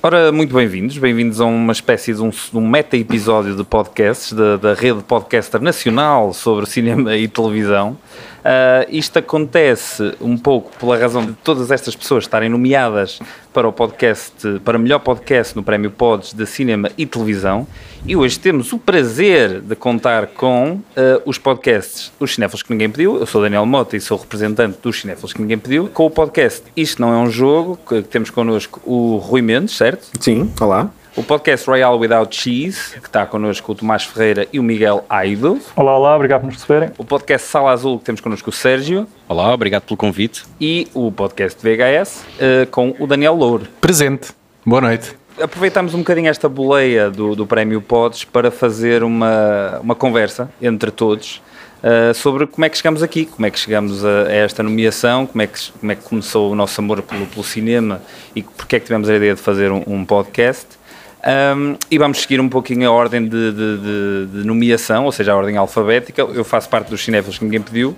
Ora, muito bem-vindos, bem-vindos a uma espécie de um, um meta-episódio de podcasts da, da rede podcaster nacional sobre cinema e televisão. Uh, isto acontece um pouco pela razão de todas estas pessoas estarem nomeadas para o podcast, para melhor podcast no Prémio Pods de Cinema e Televisão. E hoje temos o prazer de contar com uh, os podcasts Os Cinéfilos que Ninguém Pediu. Eu sou Daniel Mota e sou representante dos Cinéfilos que Ninguém Pediu. Com o podcast Isto Não É Um Jogo, que temos connosco o Rui Mendes, certo? Sim, olá o podcast Royal Without Cheese, que está connosco o Tomás Ferreira e o Miguel Aido. Olá, olá, obrigado por nos receberem. O podcast Sala Azul, que temos connosco o Sérgio. Olá, obrigado pelo convite. E o podcast VHS, uh, com o Daniel Louro. Presente. Boa noite. Aproveitamos um bocadinho esta boleia do, do Prémio Pods para fazer uma, uma conversa entre todos. Uh, sobre como é que chegamos aqui, como é que chegamos a, a, esta nomeação, como é, que, como é que começou o nosso amor pelo, pelo cinema e porque é que tivemos a ideia de fazer um, um podcast. Um, e vamos seguir um pouquinho a ordem de, de, de, de, nomeação, ou seja, a ordem alfabética. Eu faço parte dos cinéfilos que ninguém pediu.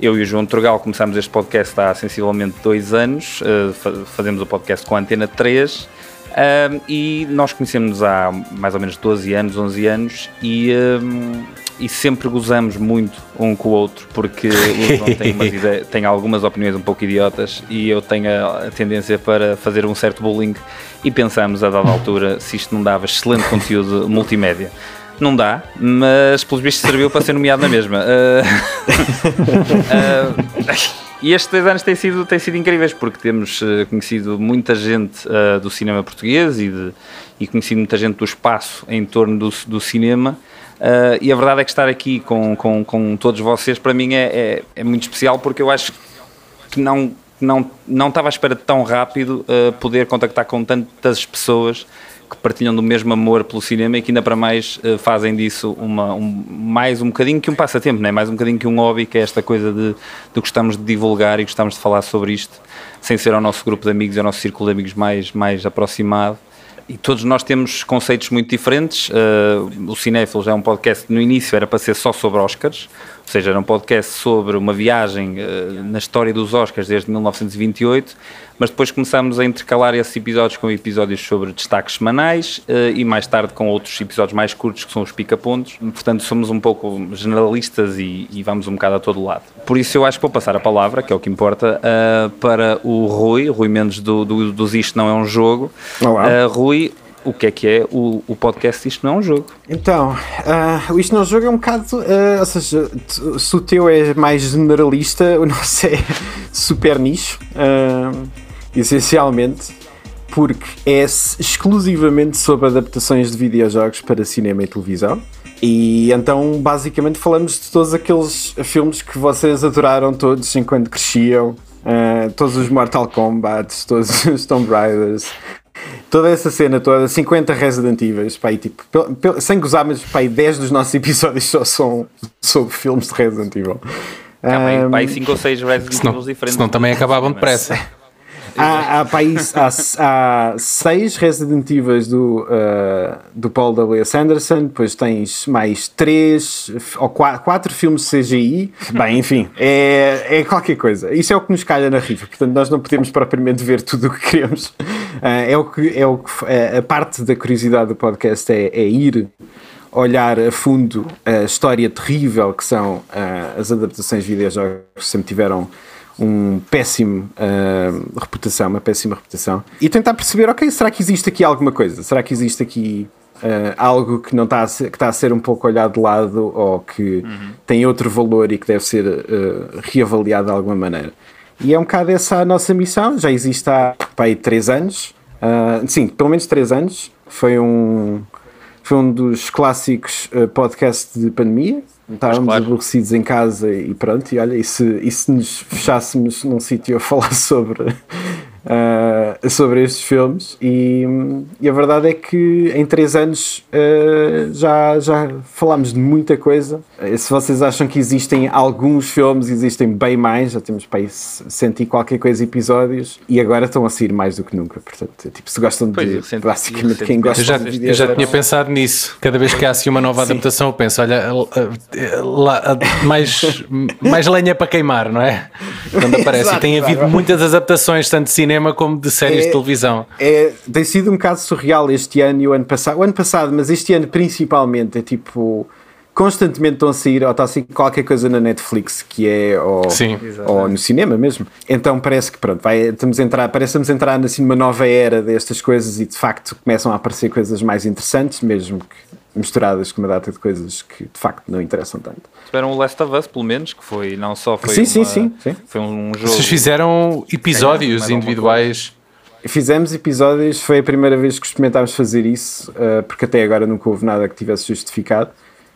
Eu e o João Torgal começamos este podcast há sensivelmente dois anos. Uh, fazemos o podcast com a Antena 3. Um, e nós conhecemos há mais ou menos 12 anos, 11 anos, e, um, e sempre gozamos muito um com o outro, porque o João tem, ideias, tem, algumas opiniões um pouco idiotas e eu tenho a, tendência para fazer um certo bullying e pensamos a dada altura se isto não dava excelente conteúdo multimédia. Não dá, mas pelos vistos serviu para ser nomeado na mesma. Uh, uh, e estes dois anos têm sido, têm sido incríveis porque temos uh, conhecido muita gente do cinema português e, de, e conhecido muita gente do espaço em torno do, do cinema. E a verdade é que estar aqui com, com, com todos vocês para mim é, é, é muito especial porque eu acho que não não, não estava à espera de tão rápido uh, poder contactar com tantas pessoas que partilham do mesmo amor pelo cinema e que ainda para mais uh, fazem disso uma, um, mais um bocadinho que um passatempo, né? mais um bocadinho que um hobby, que é esta coisa de, de gostamos de divulgar e gostamos de falar sobre isto, sem ser ao nosso grupo de amigos ao nosso círculo de amigos mais, mais aproximado. E todos nós temos conceitos muito diferentes. Uh, o Cinéfilos é um podcast no início era para ser só sobre Oscars, seja, era um podcast sobre uma viagem uh, na história dos Oscars desde 1928, mas depois começámos a intercalar esses episódios com episódios sobre destaques semanais uh, e mais tarde com outros episódios mais curtos que são os pica-pontos. Portanto, somos um pouco generalistas e, e, vamos um bocado a todo lado. Por isso, eu acho que vou passar a palavra, que é o que importa, uh, para o Rui, Rui Mendes do, do, dos Isto Não É Um Jogo. Olá. Rui, o que é que é o, o podcast Isto Não é um Jogo. Então, uh, Isto Não é um Jogo é um bocado. Uh, ou seja, se o teu é mais generalista, o nosso é super nicho, uh, essencialmente, porque é exclusivamente sobre adaptações de videojogos para cinema e televisão. E então, basicamente, falamos de todos aqueles filmes que vocês adoraram todos enquanto cresciam. Uh, todos os Mortal Kombat, todos os Tomb Raiders, toda essa cena toda, 50 Resident Evil, pá, tipo, sem gozar, mas pá, 10 dos nossos episódios só são sobre filmes de Resident Evil. Calma, um, pá, 5 ou 6 Resident Evil diferentes. Senão também acabavam depressa. Há, há, país, há, há seis Resident Evil do, uh, do Paul W.S. Anderson, depois tens mais três ou quatro, quatro filmes CGI. Bem, enfim, é, é qualquer coisa. Isso é o que nos calha na rifa, portanto, nós não podemos propriamente ver tudo o que queremos. Uh, é o que, é o que é, a parte da curiosidade do podcast é, é ir olhar a fundo a história terrível que são uh, as adaptações de videojogos que sempre tiveram um péssimo uh, reputação, uma péssima reputação, e tentar perceber, ok, será que existe aqui alguma coisa? Será que existe aqui uh, algo que não está a ser, que está a ser um pouco olhado de lado ou que uhum. tem outro valor e que deve ser uh, reavaliado de alguma maneira? E é um bocado essa a nossa missão, já existe há pai, três anos, sim, pelo menos três anos, foi um, foi um dos clássicos podcasts de pandemia, Estávamos claro. aborrecidos em casa e pronto, e olha, e se, e se nos fechássemos num sítio a falar sobre uh, sobre estes filmes e, e, a verdade é que em três anos uh, já, já falámos de muita coisa. Uh, se vocês acham que existem alguns filmes, existem bem mais, já temos para aí senti qualquer coisa episódios e agora estão a sair mais do que nunca. Portanto, tipo, se gostam de pois, senti, basicamente quem gosta eu já, de. Eu já tinha pensado nisso. Cada vez que há assim uma nova adaptação, eu penso, olha, lá, mais, mais lenha para queimar, não é? Quando aparece. Exato, e tem havido muitas adaptações, tanto de cinema cinema como de séries É- de televisão. É, tem sido um bocado surreal este ano e o ano passado. O ano passado, mas este ano principalmente, é tipo. Constantemente estão a sair, ou está a sair qualquer coisa na Netflix que é. Ou, Sim. ou no cinema mesmo. Então parece que pronto, vai, estamos a entrar, parece que estamos a entrar assim, numa nova era destas coisas e de facto começam a aparecer coisas mais interessantes, mesmo que misturadas com uma data de coisas que de facto não interessam tanto. Tiveram o Last of Us, pelo menos, que foi não só foi Sim, sim, uma- sim, sim. Foi um jogo. Vocês fizeram episódios mais alguma individuais. Fizemos episódios, foi a primeira vez que experimentámos fazer isso, uh, porque até agora nunca houve nada que tivesse justificado.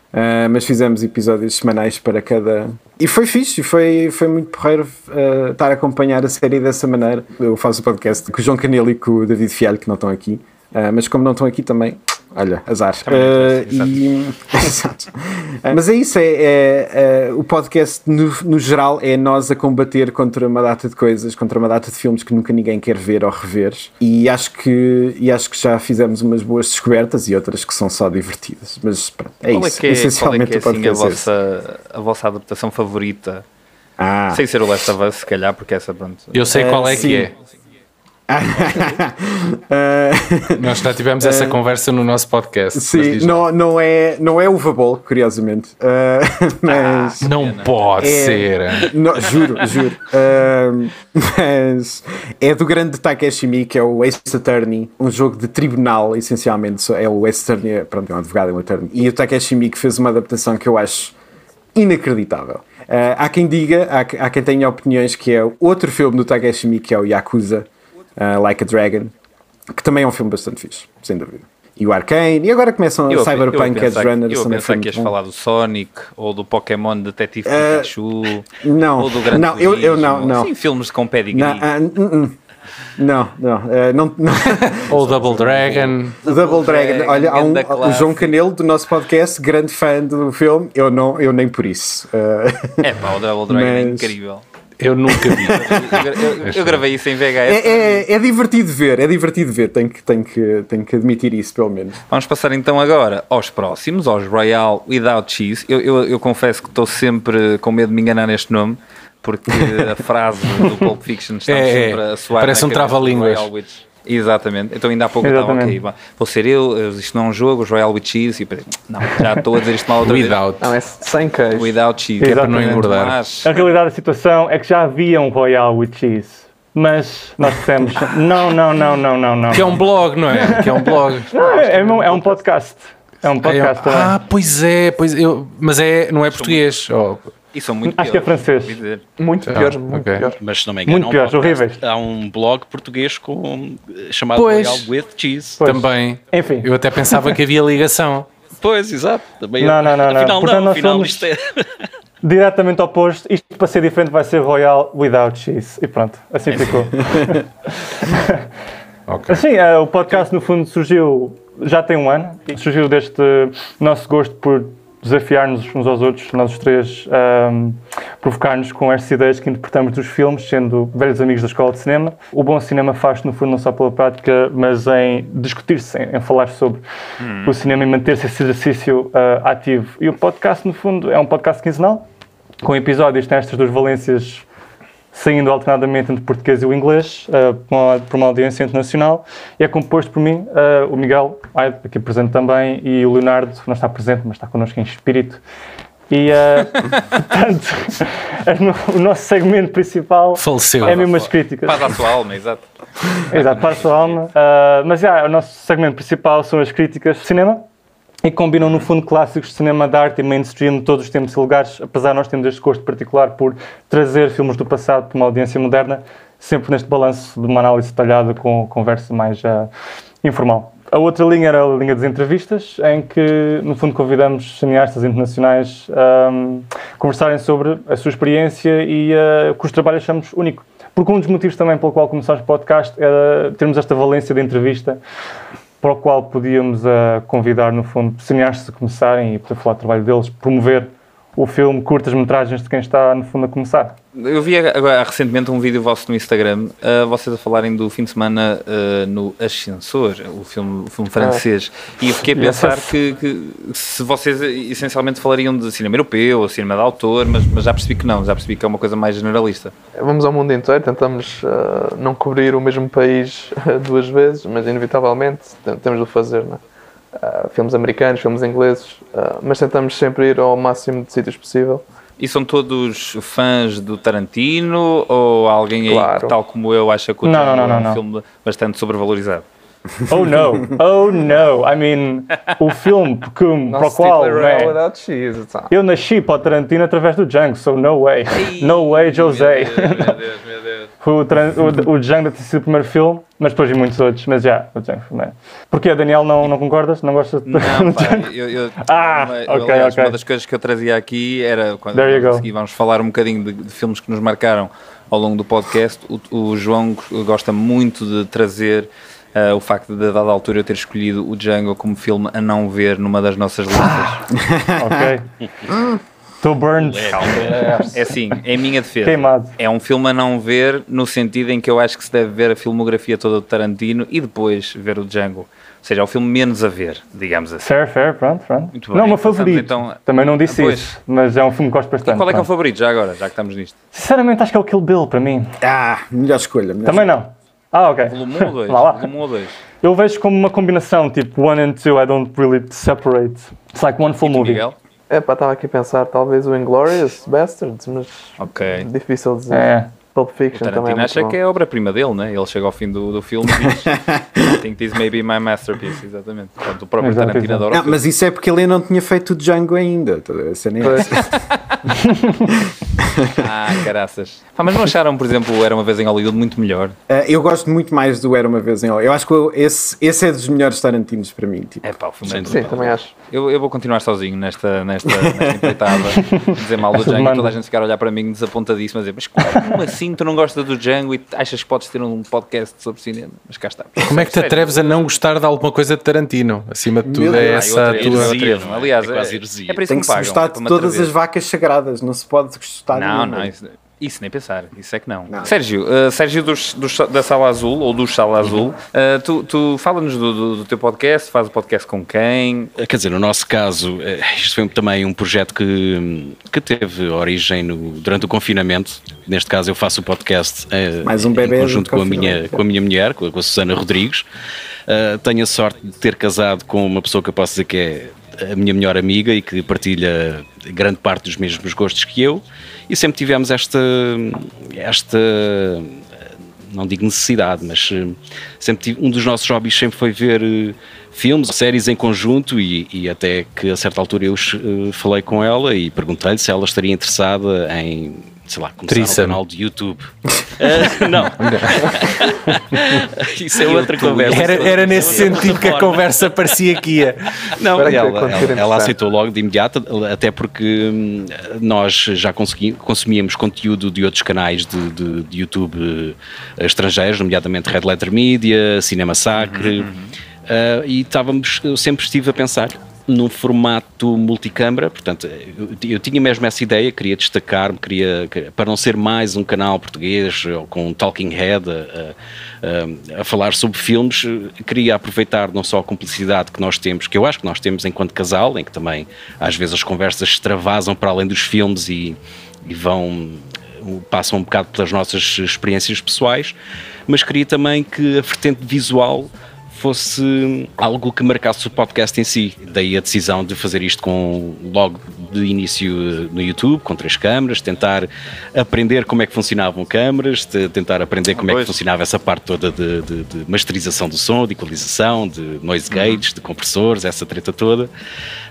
Uh, mas fizemos episódios semanais para cada. E foi fixe, foi, foi muito porreiro uh, estar a acompanhar a série dessa maneira. Eu faço o podcast com o João Canelo e com o David Fialho, que não estão aqui, Uh, mas como não estão aqui também, olha, azar. Uh, e... Exato. Uh, mas é isso, é, é, é, o podcast no, no geral é nós a combater contra uma data de coisas, contra uma data de filmes que nunca ninguém quer ver ou rever. E acho que, e acho que já fizemos umas boas descobertas e outras que são só divertidas. Mas pronto, é qual isso. É que é, Essencialmente qual é, que é, assim, a, é vossa, a vossa adaptação favorita? Ah. Sem ser o Last of Us, se calhar, porque essa pronto. Eu sei qual é sim. que é. Uh, Nós já tivemos essa conversa no nosso podcast. Sim, não, não, é, não é uva ball, curiosamente. Uh, mas. Não pode É- ser. Não, juro, juro. Ahm, mas é do grande Takeshi Miike, que é o Ace Attorney, um jogo de tribunal, essencialmente. É o Ace Attorney, é- pronto, é um advogado, é um attorney. E o Takeshi Miike fez uma adaptação que eu acho inacreditável. Ah, há quem diga, há, há quem tenha opiniões que é outro filme do Takeshi Miike, que é o Yakuza, ah, Like a Dragon, que também é um filme bastante fixe, sem dúvida. E o Arcane, e agora começam Eu, a Cyberpunk Edge eu, Runners eu foi que ias bom. falar do Sonic ou do Pokémon Detetive Ah, Pikachu não, ou do Gran não, eu- eu não, não. Sim, filmes com pedigree. Não, ah, hum, hum. não, não, não, não. Ou Double Dragon. O Double Dragon, Dragon, olha, há um, o. João Canelo do nosso podcast, grande fã do filme, eu não, eu nem por isso. É pá, o Double Dragon é Mas- incrível. Eu nunca vi. Eu, eu- eu gravei isso em VHS. é, é, é divertido ver, é divertido ver, tenho que, tenho, que, tenho que admitir isso, pelo menos. Vamos passar então agora aos próximos, aos Royal Without Cheese. Eu, eu, eu confesso que estou sempre com medo de me enganar neste nome, porque a frase do Pulp Fiction está É, é. sempre a soar. Parece um trava-línguas. Exatamente. Então ainda há pouco estava Exatamente. ok, vou ser eu, eu- isto não é um jogo, os Royal with Cheese, e pensei, não, já estou a dizer isto mal outra Without. Não, é sem queijo. vez. Without Cheese. É para não Exatamente. engordar. Mas, A realidade da situação é que já havia um Royal with Cheese. Mas nós dissemos, não, não, não, não, não, não. Que é um blog, não é? Que é um blog. Não, é, é um, é um podcast. É um podcast também. Ah, pois é, pois eu, mas é, não é português. Oh, e são muito Acho que é piores, francês. Muito Ah, pior, muito ok. pior. Mas se não me engano, Muito há um piores, podcast- horríveis. Há um blog português com, chamado Pois. Royal with Cheese. Pois. também. Enfim. Eu até pensava que havia ligação. Pois, exato. Também Não, não, não, não. Afinal, Portanto, não. Afinal, isto é... Diretamente oposto, isto para ser diferente vai ser Royal without cheese. E pronto, assim ficou. Ok. Assim, eh, o podcast no fundo surgiu, já tem um ano, e surgiu deste nosso gosto por desafiar-nos uns aos outros, nós os três, ahm, provocar-nos com estas ideias que interpretamos dos filmes, sendo velhos amigos da escola de cinema. O bom cinema faz no fundo não só pela prática, mas em discutir-se, em, em falar sobre o cinema e manter-se esse exercício ah, ativo. E o podcast, no fundo, é um podcast quinzenal, com episódios que têm estas duas valências saindo alternadamente entre o português e o inglês, uh, para, uma, para uma audiência internacional, e é composto por mim, uh, o Miguel, aqui presente também, e o Leonardo, que não está presente, mas está connosco em espírito. E, uh, portanto, o nosso segmento principal Faleceu. é mesmo as críticas. Paz à sua alma, exato. Exato, para a sua alma. Uh, mas já, o nosso segmento principal são as críticas de cinema e combinam, no fundo, clássicos de cinema de arte e mainstream de todos os tempos e lugares, apesar de nós termos este gosto particular por trazer filmes do passado para uma audiência moderna, sempre neste balanço de uma análise detalhada com conversa mais uh, informal. A outra linha era a linha das entrevistas, em que, no fundo, convidamos cineastas internacionais a um, conversarem sobre a sua experiência e uh, cujo trabalho achamos único. Porque um dos motivos também pelo qual começámos o podcast era termos esta valência de entrevista para o qual podíamos uh, convidar, no fundo, cineastas a começarem e poder falar do trabalho deles, promover o filme, curtas-metragens de quem está, no fundo, a começar. Eu vi agora recentemente um vídeo vosso no Instagram, uh, vocês a falarem do fim de semana uh, no Ascensor, o filme, o filme francês, e eu fiquei a pensar que, que se vocês essencialmente falariam de cinema europeu ou cinema de autor, mas, mas já percebi que não, já percebi que é uma coisa mais generalista. Vamos ao mundo inteiro, tentamos uh, não cobrir o mesmo país duas vezes, mas inevitavelmente temos de o fazer, não é? Uh, filmes americanos, filmes ingleses, uh, mas tentamos sempre ir ao máximo de sítios possível. E são todos fãs do Tarantino ou alguém Claro. aí, que, tal como eu, acha que o Não, Tarantino não, não, é um não. filme bastante sobrevalorizado? Oh no, oh no, I mean, o filme que, para o qual né, not. eu nasci para o Tarantino através do Django, so no way, no way, José. Meu Deus, meu Deus. O, Tran- o, o Django deve ter sido o primeiro filme, mas depois vi muitos outros, mas já, o Django foi Porquê, Daniel, não, não concordas? Não gostas de Não, pá, eu, eu, Ah, uma, ok, aliás, ok. uma das coisas que eu trazia aqui era quando There you aqui vamos falar um bocadinho de, de filmes que nos marcaram ao longo do podcast. O, o João gosta muito de trazer ah, o facto de, a dada altura, eu ter escolhido o Django como filme a não ver numa das nossas listas. Ok. Estou burned. É assim, é a minha defesa. Queimado. É um filme a não ver no sentido em que eu acho que se deve ver a filmografia toda do Tarantino e depois ver o Django. Ou seja, é o filme menos a ver, digamos assim. Fair, fair, pronto, pronto. Muito bem, não, o meu favorito. então- Também não disse Pois. isso, mas é um filme que gosto bastante. E qual é que é o favorito, já agora, já que estamos nisto? Sinceramente, acho que é o Kill Bill para mim. Ah, melhor escolha. Melhor Também não. Ah, ok. Volume 1 ou 2? Vá lá. Volume 1 ou 2? Eu vejo como uma combinação, tipo, one and two, I don't really separate. It's like one full movie. Miguel? É pá, estava aqui a pensar, talvez o Inglourious Bastards, mas Ok. difícil de dizer. É. Pulp O Fiction também é Tarantino acha bom. que é a obra-prima dele, né? Ele chega ao fim do, do filme e diz I think this may be my masterpiece, exatamente. Portanto, o próprio Exato, Tarantino adora Não, mas isso é porque ele ainda não tinha feito o Django ainda. tá A cena é. Ah, caraças. Pá, mas não acharam, por exemplo, o Era Uma Vez em Hollywood muito melhor? Ah, eu gosto muito mais do Era Uma Vez em Hollywood. Eu acho que eu- esse, esse é dos melhores Tarantinos para mim. Tipo. É pá, o filme é Sim, brutal. Sim, também acho. Eu, eu vou continuar sozinho nesta, nesta, nesta empreitada, dizer mal do Django e toda a gente ficar a olhar para mim desapontadíssimo a dizer, mas como assim tu não gostas do Django e achas que podes ter um podcast sobre cinema? Mas cá está. Como é que te Sério. atreves a não gostar de alguma coisa de Tarantino? Acima de tudo, Meu é Deus. Ah, essa eu a atrevo, tua. é? Aliás, É quase é, heresia. é para isso Tem que que se gostar é de todas as vacas sagradas. Não se pode gostar de Não, não, isso, isso nem pensar, isso é que não. Não. Sérgio, uh, Sérgio dos, dos- da Sala Azul, ou do Sala Azul, uh, tu, tu fala-nos do, do, do teu podcast, faz o podcast com quem? Quer dizer, no nosso caso, eh, isto foi também um projeto que, que teve origem no- durante o confinamento. Neste caso, eu faço o podcast eh, Mais um bebê em conjunto com a, minha, com a minha mulher, com a, com a Susana Rodrigues. Eh, tenho a sorte de ter casado com uma pessoa que eu posso dizer que é a minha melhor amiga e que partilha grande parte dos mesmos gostos que eu. E sempre tivemos esta, esta não digo necessidade, mas eh, sempre tive, um dos nossos hobbies sempre foi ver eh, filmes, séries em conjunto e, e até que a certa altura eu eh, falei com ela e perguntei-lhe se ela estaria interessada em, sei lá, começar Threesome. um canal de YouTube. Eh, não. Isso é outra conversa. Era, era nesse sentido que a conversa parecia que ia. Não, ela, ela- ela aceitou logo de imediato, até porque hum, nós já consumíamos conteúdo de outros canais de, de- de YouTube eh, estrangeiros, nomeadamente Red Letter Media, Cinema Sacre, eh, e estávamos, eu sempre estive a pensar num formato multicâmara, portanto, eu, eu tinha mesmo essa ideia, queria destacar-me, queria, que- para não ser mais um canal português com um talking head a, a- a- falar sobre filmes, queria aproveitar não só a cumplicidade que nós temos, que eu acho que nós temos enquanto casal, em que também às vezes as conversas extravasam para além dos filmes e, e vão passam um bocado pelas nossas experiências pessoais, mas queria também que a vertente visual fosse algo que marcasse o podcast em si. Daí a decisão de fazer isto com logo de início eh, no YouTube, com três câmaras, tentar aprender como é que funcionavam câmaras, tentar aprender como é que Pois. funcionava essa parte toda de, de- de masterização do som, de equalização, de noise gates, de compressores, essa treta toda,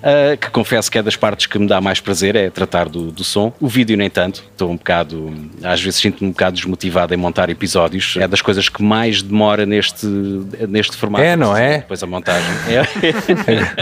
ah, que confesso que é das partes que me dá mais prazer, é tratar do, do som. O vídeo nem tanto, estou um bocado, às vezes sinto-me um bocado desmotivado em montar episódios, é das coisas que mais demora neste, neste formato. É, não é? Depois a montagem. É.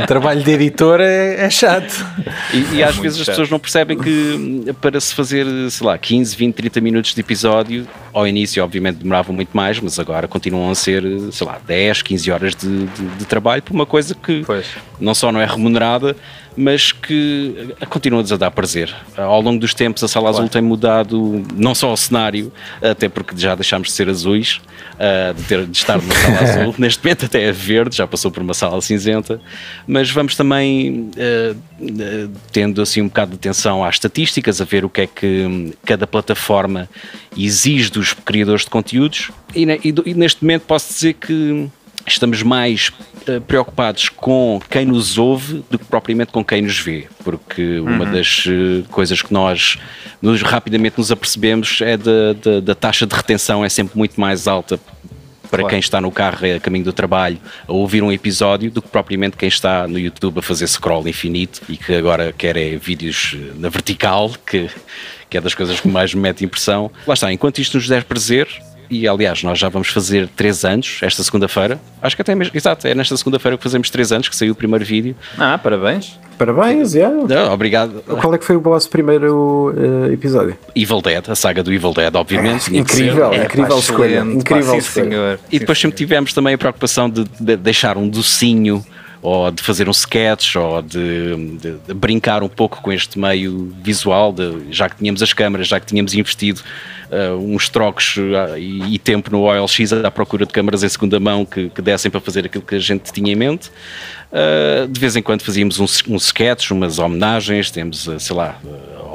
O trabalho de editor é, é chato. E, e às Muito vezes as chato. pessoas não percebem que hum, para se fazer, sei lá, 15, 20, 30 minutos de episódio ao início, obviamente, demoravam muito mais, mas agora continuam a ser, sei lá, 10, 15 horas de, de, de trabalho por uma coisa que Pois. não só não é remunerada, mas que continua-nos a dar prazer. Ao longo dos tempos, a Sala Azul tem mudado não só o cenário, até porque já deixámos de ser azuis, ah, de, ter, de estar numa sala azul, neste momento até é verde, já passou por uma sala cinzenta, mas vamos também ah, tendo assim um bocado de atenção às estatísticas, a ver o que é que hum, cada plataforma exige dos criadores de conteúdos, e, e neste momento posso dizer que estamos mais eh, preocupados com quem nos ouve do que propriamente com quem nos vê, porque uma das eh, coisas que nós nos, rapidamente nos apercebemos é da, da, da taxa de retenção é sempre muito mais alta para Claro. quem está no carro a caminho do trabalho a ouvir um episódio do que propriamente quem está no YouTube a fazer scroll infinito e que agora quer é vídeos eh, na vertical, que, que é das coisas que mais me mete impressão. Lá está, enquanto isto nos der prazer, e aliás, nós já vamos fazer 3 anos esta segunda-feira. Acho que até mesmo, exato, é nesta segunda-feira que fazemos 3 anos que saiu o primeiro vídeo. Ah, parabéns. Parabéns, yeah. Não, obrigado. Qual é que foi o vosso primeiro eh, episódio? Evil Dead, a saga do Evil Dead, obviamente. ser. Incrível, É, incrível pá, escolha. Incrível pá, sim, senhor. E depois sempre tivemos também a preocupação de, de deixar um docinho ou de fazer um sketch ou de, de- de brincar um pouco com este meio visual, de- já que tínhamos as câmaras, já que tínhamos investido ah, uns trocos ah, e, e tempo no OLX à procura de câmaras em segunda mão que, que dessem para fazer aquilo que a gente tinha em mente. Ah, de vez em quando fazíamos um, um sketch, umas homenagens, temos, sei lá,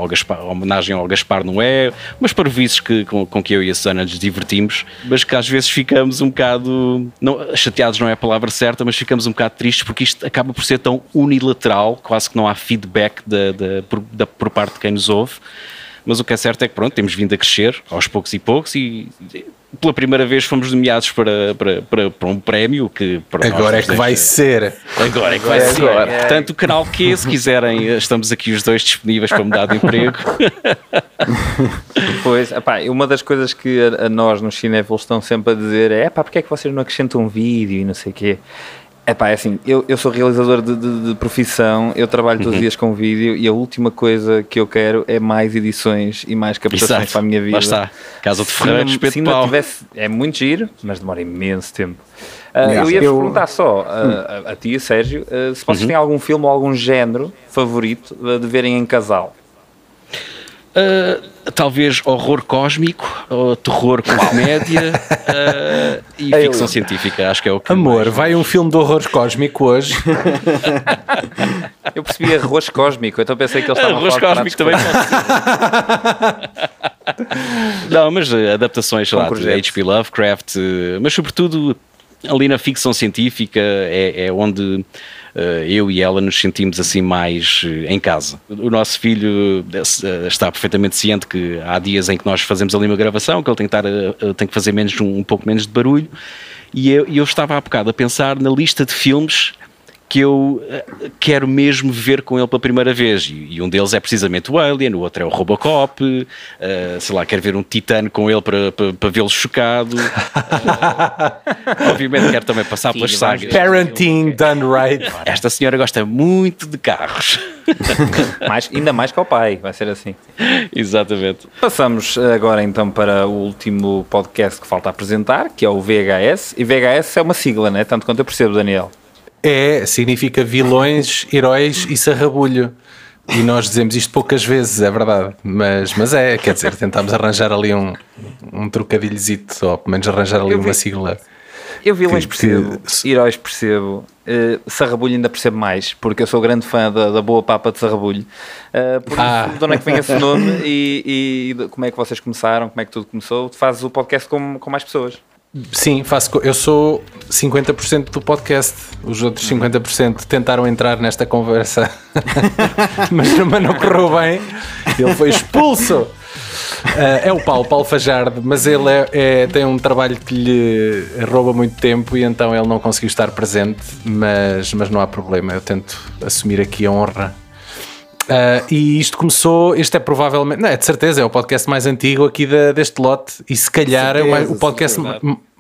ao Gaspar, homenagem ao Gaspar Noé, umas parvoíces que, com, com que eu e a Susana nos divertimos, mas que às vezes ficamos um bocado, não, chateados não é a palavra certa, mas ficamos um bocado tristes porque isto acaba por ser tão unilateral, quase que não há feedback da, da- por, da- por parte de quem nos ouve. Mas o que é certo é que pronto, temos vindo a crescer aos poucos e poucos e pela primeira vez fomos nomeados para, para, para, para um prémio que para nós Agora é que vai ser. Agora é que vai É ser. agora. Portanto, o canal Q, se quiserem, estamos aqui os dois disponíveis para mudar de emprego. Pois, epá, uma das coisas que a, a nós nos cinéfilos estão sempre a dizer é pá, porque é que vocês não acrescentam um vídeo e não sei o quê. Epá, é assim, eu, eu sou realizador de, de- de profissão, eu trabalho todos os dias com vídeo e a última coisa que eu quero é mais edições e mais captações Exato. para a minha vida. Lá está. Casa de Se Ferreira, se ainda pau. tivesse, é muito giro, mas demora imenso tempo. Yeah. eu ia-vos Eu- perguntar só, ah, a, a ti, Sérgio, ah, se Uhum. vocês têm algum filme ou algum género favorito de verem em casal. Uh, talvez horror cósmico, ou terror com comédia uh, e ficção científica. Acho que é o que. Amor, mais- vai um filme de horror cósmico hoje. Eu percebi arroz cósmico, então pensei que eles estavam Arroz a falar de cósmico também. Não, mas uh, adaptações sei lá, de. H.P. Lovecraft, uh, mas sobretudo ali na ficção científica é, é onde eu e ela nos sentimos assim mais uh, em casa. O nosso filho uh, está perfeitamente ciente que há dias em que nós fazemos ali uma gravação, que ele tem que, estar, tem que fazer menos, um, pouco menos de barulho, e eu, eu estava há bocado a pensar na lista de filmes que eu eh, quero mesmo ver com ele pela primeira vez. E, e um deles é precisamente o Alien, o outro é o Robocop, eh, sei lá, quero ver um Titano com ele para, para, para vê-lo chocado. Eh, obviamente quero também passar pelas Sim, vamos sagas. Parenting done right. Esta senhora gosta muito de carros. mais, ainda mais que ao pai, vai ser assim. Exatamente. Passamos agora então para o último podcast que falta apresentar, que é o VHS. E VHS é uma sigla, né? Tanto quanto eu percebo, Daniel. É, significa vilões, heróis e sarrabulho. E nós dizemos isto poucas vezes, é verdade. Mas, mas é, quer dizer, tentámos arranjar ali um, um trocadilhozito, ou pelo menos arranjar ali vi- uma sigla. Eu vilões Que- percebo, que- heróis percebo, uh, Sarrabulho ainda percebo mais, porque eu sou grande fã da, da boa papa de Sarrabulho. Uh, por Ah. isso, de onde é que vem esse nome e, e como é que vocês começaram, como é que tudo começou? Tu fazes o podcast com, com mais pessoas. Sim, faço, eu sou 50% do podcast. Os outros 50% tentaram entrar nesta conversa, mas, mas não correu bem. Ele foi expulso. Ah, é o Paulo, Paulo Fajardo, mas ele é- é- tem um trabalho que lhe rouba muito tempo e então ele não conseguiu estar presente, mas, mas não há problema, eu tento assumir aqui a honra. Ah, e isto começou, este é provavelmente, não é de certeza, é o podcast mais antigo aqui da- deste lote e se calhar é o, mais- o podcast,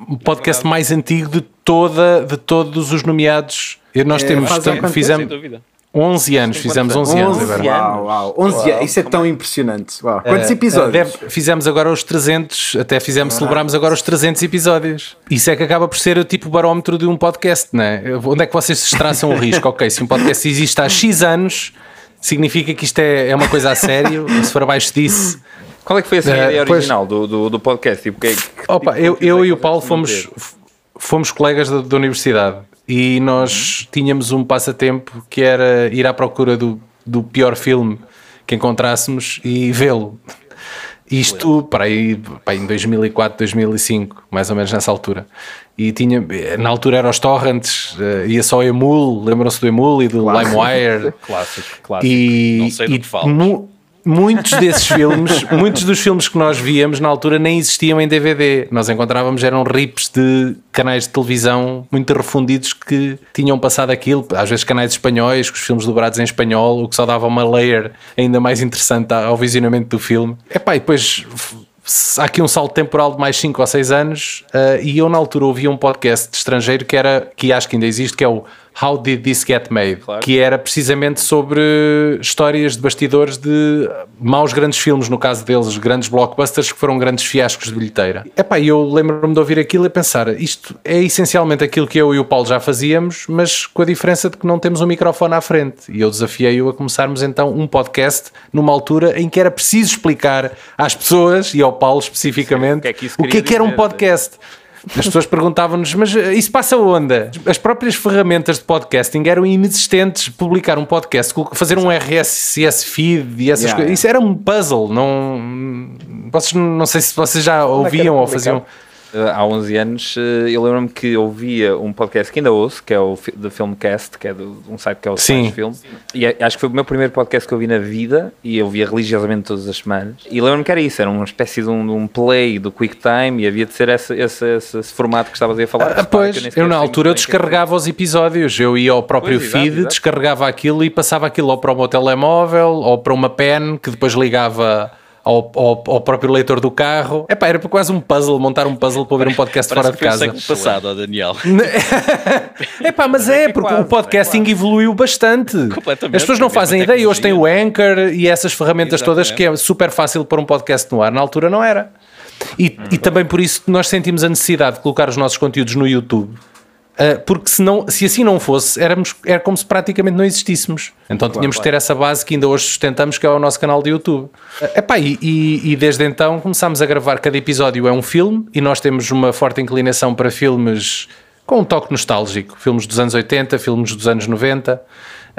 o podcast mais antigo de, toda, de todos os nomeados. E nós É, temos, fizemos, Sem dúvida. 11 anos, fizemos 11 anos 11 agora. Uau, uau. 11 anos. Isso é tão impressionante. Uau. Quantos episódios? deve- fizemos agora os 300, até fizemos, celebramos agora os 300 episódios. Isso é que acaba por ser o tipo barómetro de um podcast, não é? Onde é que vocês se traçam o risco? ok, se um podcast existe há X anos, significa que isto é, é uma coisa a sério, se for abaixo disso. Qual é que foi a Eh, ideia original do, do, do podcast? Tipo, que, é que Opa, tipo eu, eu é e o Paulo fomos, fomos colegas da, da universidade e nós tínhamos um passatempo que era ir à procura do, do pior filme que encontrássemos e vê-lo. Isto para aí, para aí em 2004, 2005, mais ou menos nessa altura. E tinha, na altura eram os torrents, eh, ia só o Emul, lembram-se do Emul e do LimeWire. Clássico, clássico. E, Não sei do e que falas. Muitos desses filmes, muitos dos filmes que nós víamos na altura nem existiam em DVD. Nós encontrávamos eram rips de canais de televisão muito refundidos que tinham passado aquilo, às vezes canais espanhóis, com os filmes dobrados em espanhol, o que só dava uma layer ainda mais interessante ao visionamento do filme. Epá, e depois há aqui um salto temporal de mais 5 ou 6 anos eh, e eu na altura ouvi um podcast de estrangeiro que era, que acho que ainda existe, que é o How Did This Get Made? Claro. Que era precisamente sobre histórias de bastidores de maus grandes filmes, no caso deles, grandes blockbusters que foram grandes fiascos de bilheteira. Epá, eu lembro-me de ouvir aquilo e pensar, isto é essencialmente aquilo que eu e o Paulo já fazíamos, mas com a diferença de que não temos um microfone à frente. E eu desafiei-o a começarmos então um podcast numa altura em que era preciso explicar às pessoas e ao Paulo especificamente o que é que o que é que era um podcast. As pessoas perguntavam-nos, mas eh, isso passa onde? As próprias ferramentas de podcasting eram inexistentes. Publicar um podcast, fazer um RSS feed e essas Yeah, coisas, isso era um puzzle. Não, vocês, não sei se vocês já é ouviam ou publicar? faziam. Eh, há 11 anos, eh, eu lembro-me que ouvia um podcast que ainda ouço, que é o do Filmcast, que é do, um site que é o Sim. Film. E é- acho que foi o meu primeiro podcast que eu vi na vida e eu via religiosamente todas as semanas. E lembro-me que era isso, era uma espécie de um, de um play do QuickTime e havia de ser esse, esse, esse, esse formato que estavas a falar. Ah, pois, eu sequer na altura eu é descarregava os episódios, eu ia ao próprio Pois, exato, feed, exato. descarregava aquilo e passava aquilo ou para o meu telemóvel ou para uma pen que depois ligava ao, ao, ao próprio leitor do carro. Epá, era quase um puzzle, montar um puzzle para ouvir um podcast fora de que foi casa. século passado, ó Daniel. Epá, mas é, porque quase, o podcasting evoluiu bastante. Completamente, As pessoas não é fazem ideia. Hoje tem o Anchor e essas ferramentas todas Exatamente. que é super fácil para um podcast no ar. Na altura não era. E, e também por isso nós sentimos a necessidade de colocar os nossos conteúdos no YouTube. Uh, porque se, não, se assim não fosse, éramos, era como se praticamente não existíssemos. Então tínhamos de ter essa base que ainda hoje sustentamos, que é o nosso canal de YouTube. Uh, epá, e, e, e desde então começámos a gravar, cada episódio é um filme, e nós temos uma forte inclinação para filmes com um toque nostálgico. Filmes dos anos 80, filmes dos anos 90.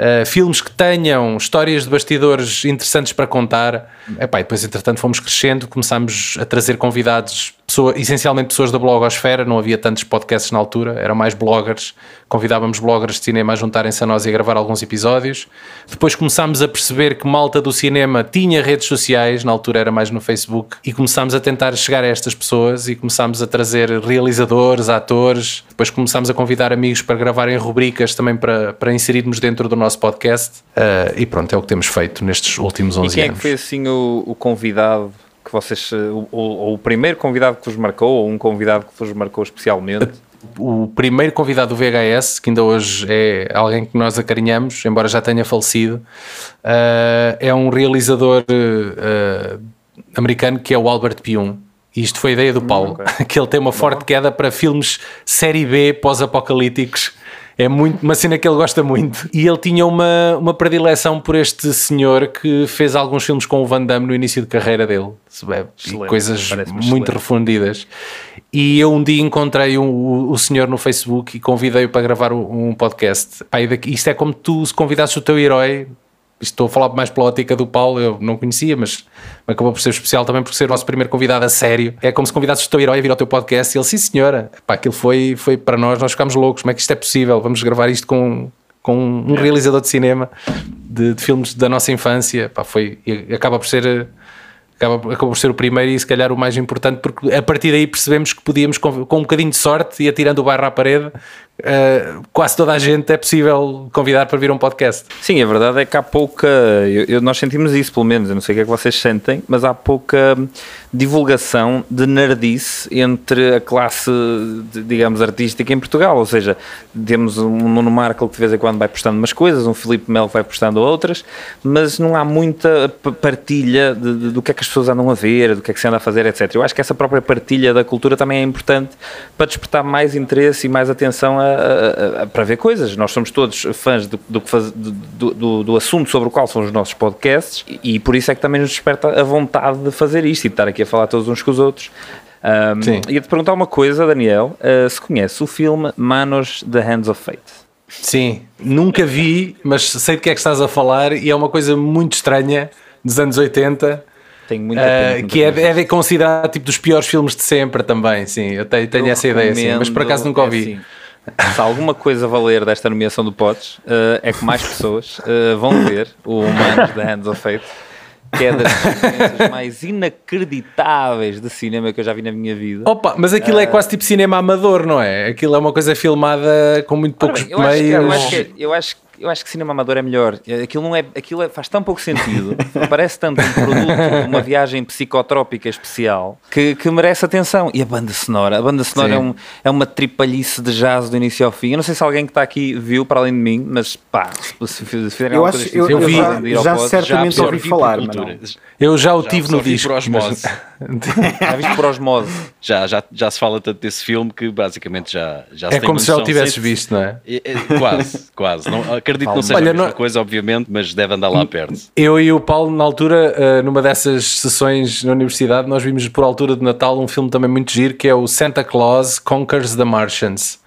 Uh, filmes que tenham histórias de bastidores interessantes para contar. Epá, e depois, entretanto, fomos crescendo, começámos a trazer convidados, pessoa, essencialmente pessoas da blogosfera, não havia tantos podcasts na altura, eram mais bloggers. Convidávamos bloggers de cinema a juntarem-se a nós e a gravar alguns episódios. Depois começámos a perceber que malta do cinema tinha redes sociais, na altura era mais no Facebook, e começámos a tentar chegar a estas pessoas e começámos a trazer realizadores, atores. Depois começámos a convidar amigos para gravarem rubricas também para, para inserirmos dentro do nosso podcast. Uh, e pronto, é o que temos feito nestes últimos 11 E quem é anos. que foi assim o, o convidado que vocês, eh, o, o, ou o primeiro convidado que vos marcou, ou um convidado que vos marcou especialmente? o primeiro convidado do VHS, que ainda hoje é alguém que nós acarinhamos, embora já tenha falecido, uh, é um realizador uh, americano que é o Albert. E isto foi a ideia do Paulo, ok. que ele tem uma forte queda para filmes série B pós-apocalípticos. É muito, uma cena que ele gosta muito. E ele tinha uma, uma predileção por este senhor que fez alguns filmes com o Van Damme no início de carreira dele. Excelente, coisas muito excelente. refundidas. E eu um dia encontrei um- o, o senhor no Facebook e convidei-o para gravar um um podcast. Pá, daqui- isto é como tu se convidasses o teu herói. Estou a falar mais pela ótica do Paulo, eu não conhecia, mas acabou por ser especial também por ser o nosso primeiro convidado a sério. É como se convidasses o teu herói a vir ao teu podcast e ele, sim senhora, Pá, aquilo foi, foi para nós, nós ficámos loucos, como é que isto é possível? Vamos gravar isto com, com um realizador de cinema, de, de filmes da nossa infância. Pá, foi, acaba por ser acaba, por ser o primeiro e se calhar o mais importante, porque a partir daí percebemos que podíamos, com, com um bocadinho de sorte e atirando o bairro à parede, eh, quase toda a gente é possível convidar para vir a um podcast. Sim, a verdade é que há pouca. eu- eu- nós sentimos isso, pelo menos. Eu não sei o que é que vocês sentem, mas há pouca divulgação de nerdice entre a classe, digamos, artística em Portugal. Ou seja, temos um Nuno Marco que de vez em quando vai postando umas coisas, um Filipe Melo que vai postando outras, mas não há muita partilha de- de- do que é que as pessoas andam a ver, do que é que se anda a fazer, etc. Eu acho que essa própria partilha da cultura também é importante para despertar mais interesse e mais atenção a- a- a- para ver coisas. Nós somos todos fãs do, do, faz- do- do assunto sobre o qual são os nossos podcasts e, e por isso é que também nos desperta a vontade de fazer isto e de estar aqui a falar todos uns com os outros. Um, Sim. Ia-te perguntar uma coisa, Daniel, uh, se conhece o filme Manos The Hands of Fate. Sim, nunca vi, mas sei de que é que estás a falar e é uma coisa muito estranha dos anos 80. Tenho muita eh, pena que é, é de considerado tipo dos piores filmes de sempre também, sim. Eu tenho, tenho Eu essa ideia, sim, mas por acaso nunca é ouvi. assim, se alguma coisa valer desta nomeação do Pods, uh, é que mais pessoas uh, vão ver o Manos The Hands of Fate, que é das experiências mais inacreditáveis de cinema que eu já vi na minha vida. Opa, mas aquilo é quase tipo cinema amador, não é? Aquilo é uma coisa filmada com muito poucos bem, eu, acho, que- meios. eu, acho que, eu, acho, que- eu acho que cinema amador é melhor. Aquilo, não é, aquilo é- faz tão pouco sentido, parece tanto um produto, uma viagem psicotrópica especial, que, que merece atenção. E a banda sonora? A banda sonora Sim. é, um, é uma tripalhice de jazz do início ao fim. Eu não sei se alguém que está aqui viu para além de mim, mas pá, se, fizerem Eu alguma acho- coisa eu- eu já pod. certamente já, ouvi falar, mas cultura. Eu já o Já tive no disco. por osmose. mas- Já viste por osmose. Já, já, já se fala tanto desse filme que basicamente já, já É como se já o tivesses Sei- visto, não é? É- é- quase, quase. Não, acredito que não seja Olha, a mesma não- coisa, obviamente, mas deve andar lá perto. Eu e o Paulo, na altura, eh, numa dessas sessões na universidade, nós vimos por altura de Natal um filme também muito giro que é o Santa Claus Conquers the Martians.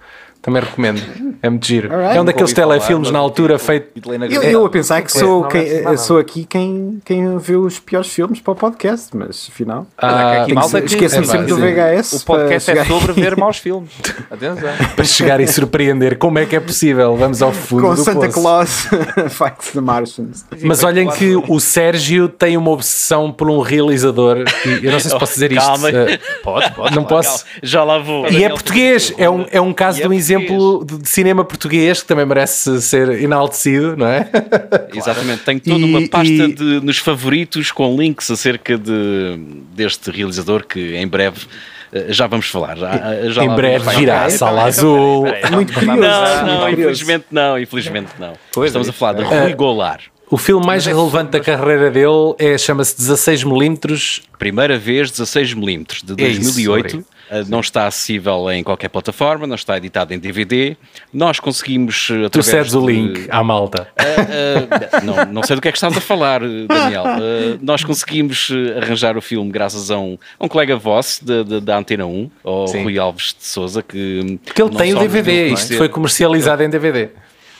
Também recomendo. É muito giro. Alright. É um daqueles falar, telefilmes na altura feito. É Eu, eu a pensar que sou, quem, sou aqui quem, quem vê os piores filmes para o podcast, mas afinal. Ah, Esqueço-me é sempre do VHS. O podcast para é sobre ver maus filmes. Atenção. para chegar e surpreender. Como é que é possível? Vamos ao fundo com do Santa poço. Claus Fights the Martians. Mas olhem que o Sérgio tem uma obsessão por um realizador. E eu não sei se posso dizer isto. Calma. eh, Pode, pode. não posso. Já lá vou. E é português, é um, é um caso de é um exemplo de de cinema português que também merece ser enaltecido, não é? Exatamente, tenho toda E- uma pasta e- de, nos favoritos com links acerca de, deste realizador que em breve eh, já vamos falar. Já, já em breve virá a sala azul. Muito curioso. Não, não, muito curioso. infelizmente não, infelizmente não. Pois Estamos é a falar de isso. Rui Goulart. O filme mais relevante da carreira dele é chama-se 16mm. Primeira vez 16mm de É isso, 2008. obrigado. Uh, não está acessível em qualquer plataforma, não está editado em DVD. Nós conseguimos, uh, Tu cedes o de- link à malta. Uh, uh, não, não sei do que é que estás a falar, Daniel. Uh, nós conseguimos arranjar o filme graças a um, a um colega vosso da- Antena 1, o Sim. Rui Alves de Souza, que. Porque ele tem o DVD, isto foi comercializado em DVD.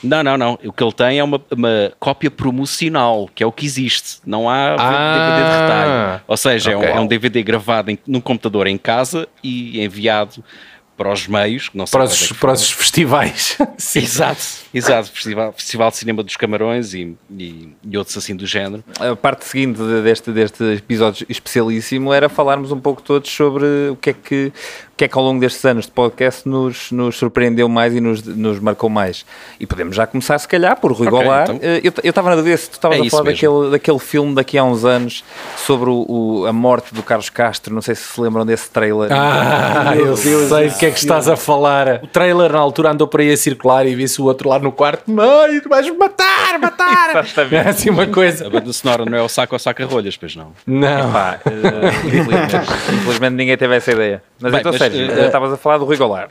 Não, não, não. O que ele tem é uma, uma cópia promocional, que é o que existe. Não há DVD de retalho. Ou seja, é, ok. um, é um DVD gravado em, num computador em casa e enviado para os meios. que Não Para é os, que para os festivais. Sim. Exato, exato. Festival, Festival de Cinema dos Camarões e, e, e outros assim do género. A parte seguinte de- deste, deste episódio especialíssimo era falarmos um pouco todos sobre o que é que, que, é que ao longo destes anos de podcast nos, nos surpreendeu mais e nos, nos marcou mais. E podemos já começar, se calhar, por Rui Ok, Goulart. então. Eh, Eu eu estava na dúvida se tu estavas É a falar daquele, daquele filme daqui a uns anos sobre o, o- a morte do Carlos Castro. Não sei se se lembram desse trailer. Ah, Meu eu Deus, sei do que é que estás a falar. O trailer na altura andou por aí a circular e vi-se o outro lá no quarto. Mãe, tu vais me matar, matar. Exatamente. É assim uma coisa. A banda sonora não é o saco ou saca-rolhas, pois não. Não. Pá, eh, infelizmente, infelizmente ninguém teve essa ideia. Mas Bem, então, mas, Sérgio, eh, eh, estavas a falar do Rui Goulart.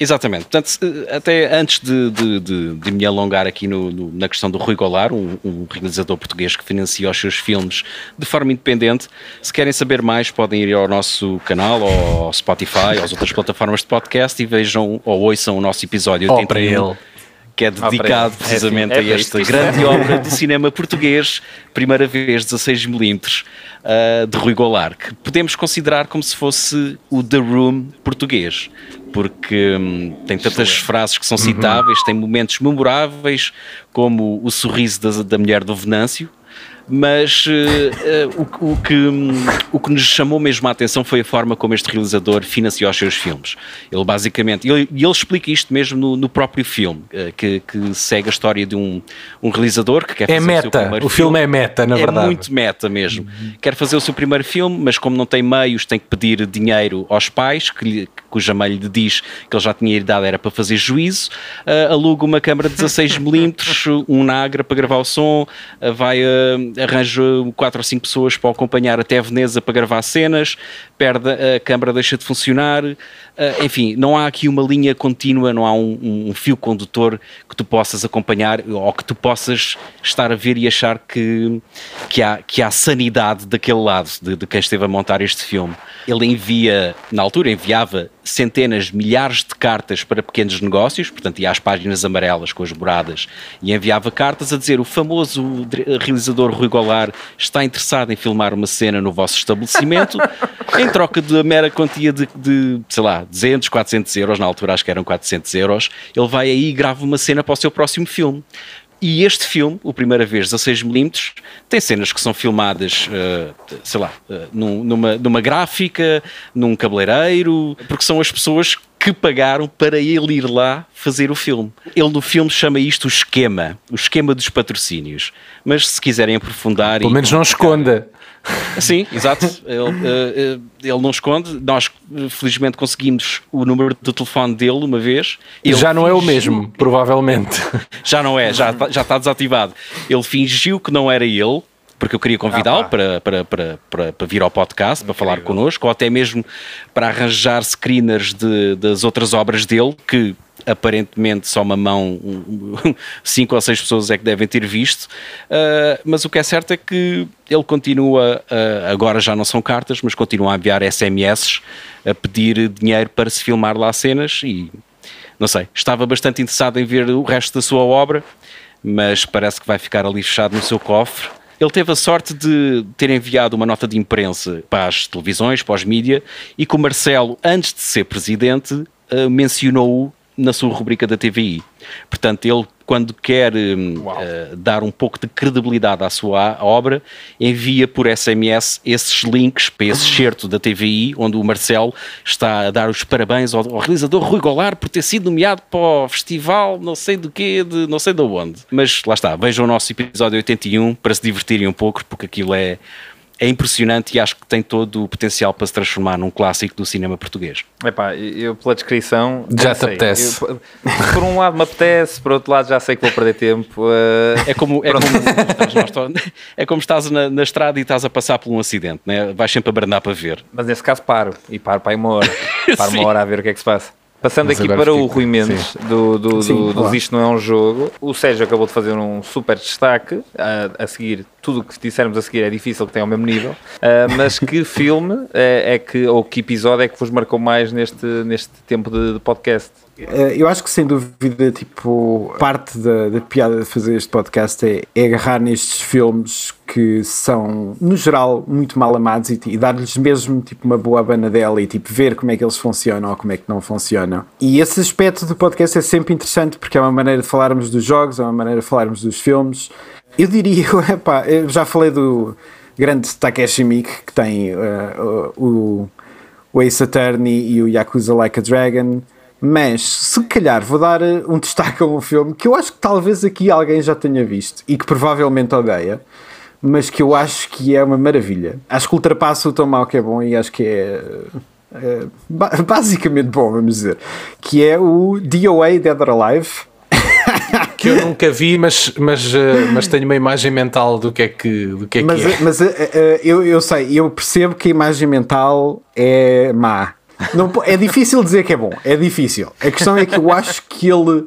Exatamente. Portanto, se- até antes de, de- de- de me alongar aqui no- no- na questão do Rui Goulart, um, um realizador português que financia os seus filmes de forma independente, se querem saber mais, podem ir ao nosso canal, ou ao Spotify, às outras plataformas de podcast e vejam ou ouçam o nosso episódio 81, para ele. Que é para dedicado ele. precisamente É assim, é a esta grande obra do cinema português, primeira vez 16mm, uh, de Rui Goulart, que podemos considerar como se fosse o The Room português, porque hum, tem tantas frases que são Uhum. citáveis, tem momentos memoráveis, como o sorriso da, da mulher do Venâncio, mas uh, o, o, que, o que nos chamou mesmo a atenção foi a forma como este realizador financiou os seus filmes. Ele basicamente, e ele, ele, explica isto mesmo no, no próprio filme, uh, que, que, segue a história de um, um realizador que quer é fazer meta. o seu primeiro o filme. é meta, na é verdade. É muito meta mesmo. Uhum. Quer fazer o seu primeiro filme, mas como não tem meios, tem que pedir dinheiro aos pais, que lhe, cuja mãe lhe diz que ele já tinha idade, era para fazer juízo, uh, aluga uma câmara de 16mm, um Nagra para gravar o som, vai, uh, arranja quatro ou cinco pessoas para acompanhar até Veneza para gravar cenas, perde a câmara, deixa de funcionar, enfim, não há aqui uma linha contínua, não há um, um, fio condutor que tu possas acompanhar ou que tu possas estar a ver e achar que, que, há, que há sanidade daquele lado de, de quem esteve a montar este filme. Ele envia, na altura enviava centenas, milhares de cartas para pequenos negócios, portanto ia às páginas amarelas com as moradas e enviava cartas a dizer o famoso realizador Rui Goulart está interessado em filmar uma cena no vosso estabelecimento em troca de mera quantia de, de, sei lá, 200, 400 euros, na altura acho que eram 400 euros, ele vai aí e grava uma cena para o seu próximo filme. E este filme, o Primeira Vez 16mm, tem cenas que são filmadas, uh, sei lá, uh, num, numa, numa gráfica, num cabeleireiro, porque são as pessoas que pagaram para ele ir lá fazer o filme. Ele no filme chama isto o esquema, o esquema dos patrocínios. Mas se quiserem aprofundar... Pelo menos não esconda. Sim, exato. Ele, uh, ele não esconde. Nós, felizmente, conseguimos o número de telefone dele uma vez. Ele já não fingiu... é o mesmo, provavelmente. Já não é, já, já está desativado. Ele fingiu que não era ele, porque eu queria convidá-lo ah, para, para, para, para, para vir ao podcast, Incrível. para falar connosco, ou até mesmo para arranjar screeners de, das outras obras dele, que aparentemente só uma mão, cinco ou seis pessoas é que devem ter visto, uh, mas o que é certo é que ele continua, uh, agora já não são cartas, mas continua a enviar SMS a pedir dinheiro para se filmar lá cenas e não sei, estava bastante interessado em ver o resto da sua obra, mas parece que vai ficar ali fechado no seu cofre. Ele teve a sorte de ter enviado uma nota de imprensa para as televisões, para os mídia, e que o Marcelo, antes de ser presidente, eh, mencionou-o na sua rubrica da TVI. Portanto, ele, quando quer uh, dar um pouco de credibilidade à sua obra, envia por SMS esses links para esse certo da TVI, onde o Marcelo está a dar os parabéns ao, ao, realizador Rui Goulart por ter sido nomeado para o festival não sei do quê, de não sei de onde. Mas lá está, vejam o nosso episódio 81 para se divertirem um pouco, porque aquilo é é impressionante e acho que tem todo o potencial para se transformar num clássico do cinema português. Epá, eu pela descrição já te sei. apetece. Eu, por um lado me apetece, por outro lado já sei que vou perder tempo. Uh... É como, é como, é como estás na, na, estrada e estás a passar por um acidente, né? vais sempre a brandar para ver. Mas nesse caso paro e paro para aí uma hora. Paro uma hora a ver o que é que se passa. Passando Mas aqui para o Rui Mendes, do, do, do, do Isto Não É Um Jogo, o Sérgio acabou de fazer um super destaque, a, a seguir, tudo o que dissermos a seguir é difícil que tenha o mesmo nível, uh, mas que filme é, é, que, ou que episódio é que vos marcou mais neste, neste tempo de, de podcast? Eh, eu acho que sem dúvida, tipo, parte da, da piada de fazer este podcast é, é, agarrar nestes filmes que são, no geral, muito mal amados e, e dar-lhes mesmo tipo uma boa banadela e tipo ver como é que eles funcionam ou como é que não funcionam. E esse aspecto do podcast é sempre interessante porque é uma maneira de falarmos dos jogos, é uma maneira de falarmos dos filmes. Eu diria, epá, eu já falei do grande Takeshi Miike que tem uh, o, o Ace Attorney e o Yakuza Like a Dragon mas se calhar vou dar eh, um destaque a um filme que eu acho que talvez aqui alguém já tenha visto e que provavelmente odeia, mas que eu acho que é uma maravilha. Acho que ultrapassa o tão mau que é bom e acho que é, é basicamente bom, vamos dizer. Que é o DOA Dead or Alive. que eu nunca vi, mas, mas, mas tenho uma imagem mental do que é que, do que, é, mas, que é. Mas eu, eu sei, eu percebo que a imagem mental é má não, é difícil dizer que é bom, é difícil. A questão é que eu acho que ele,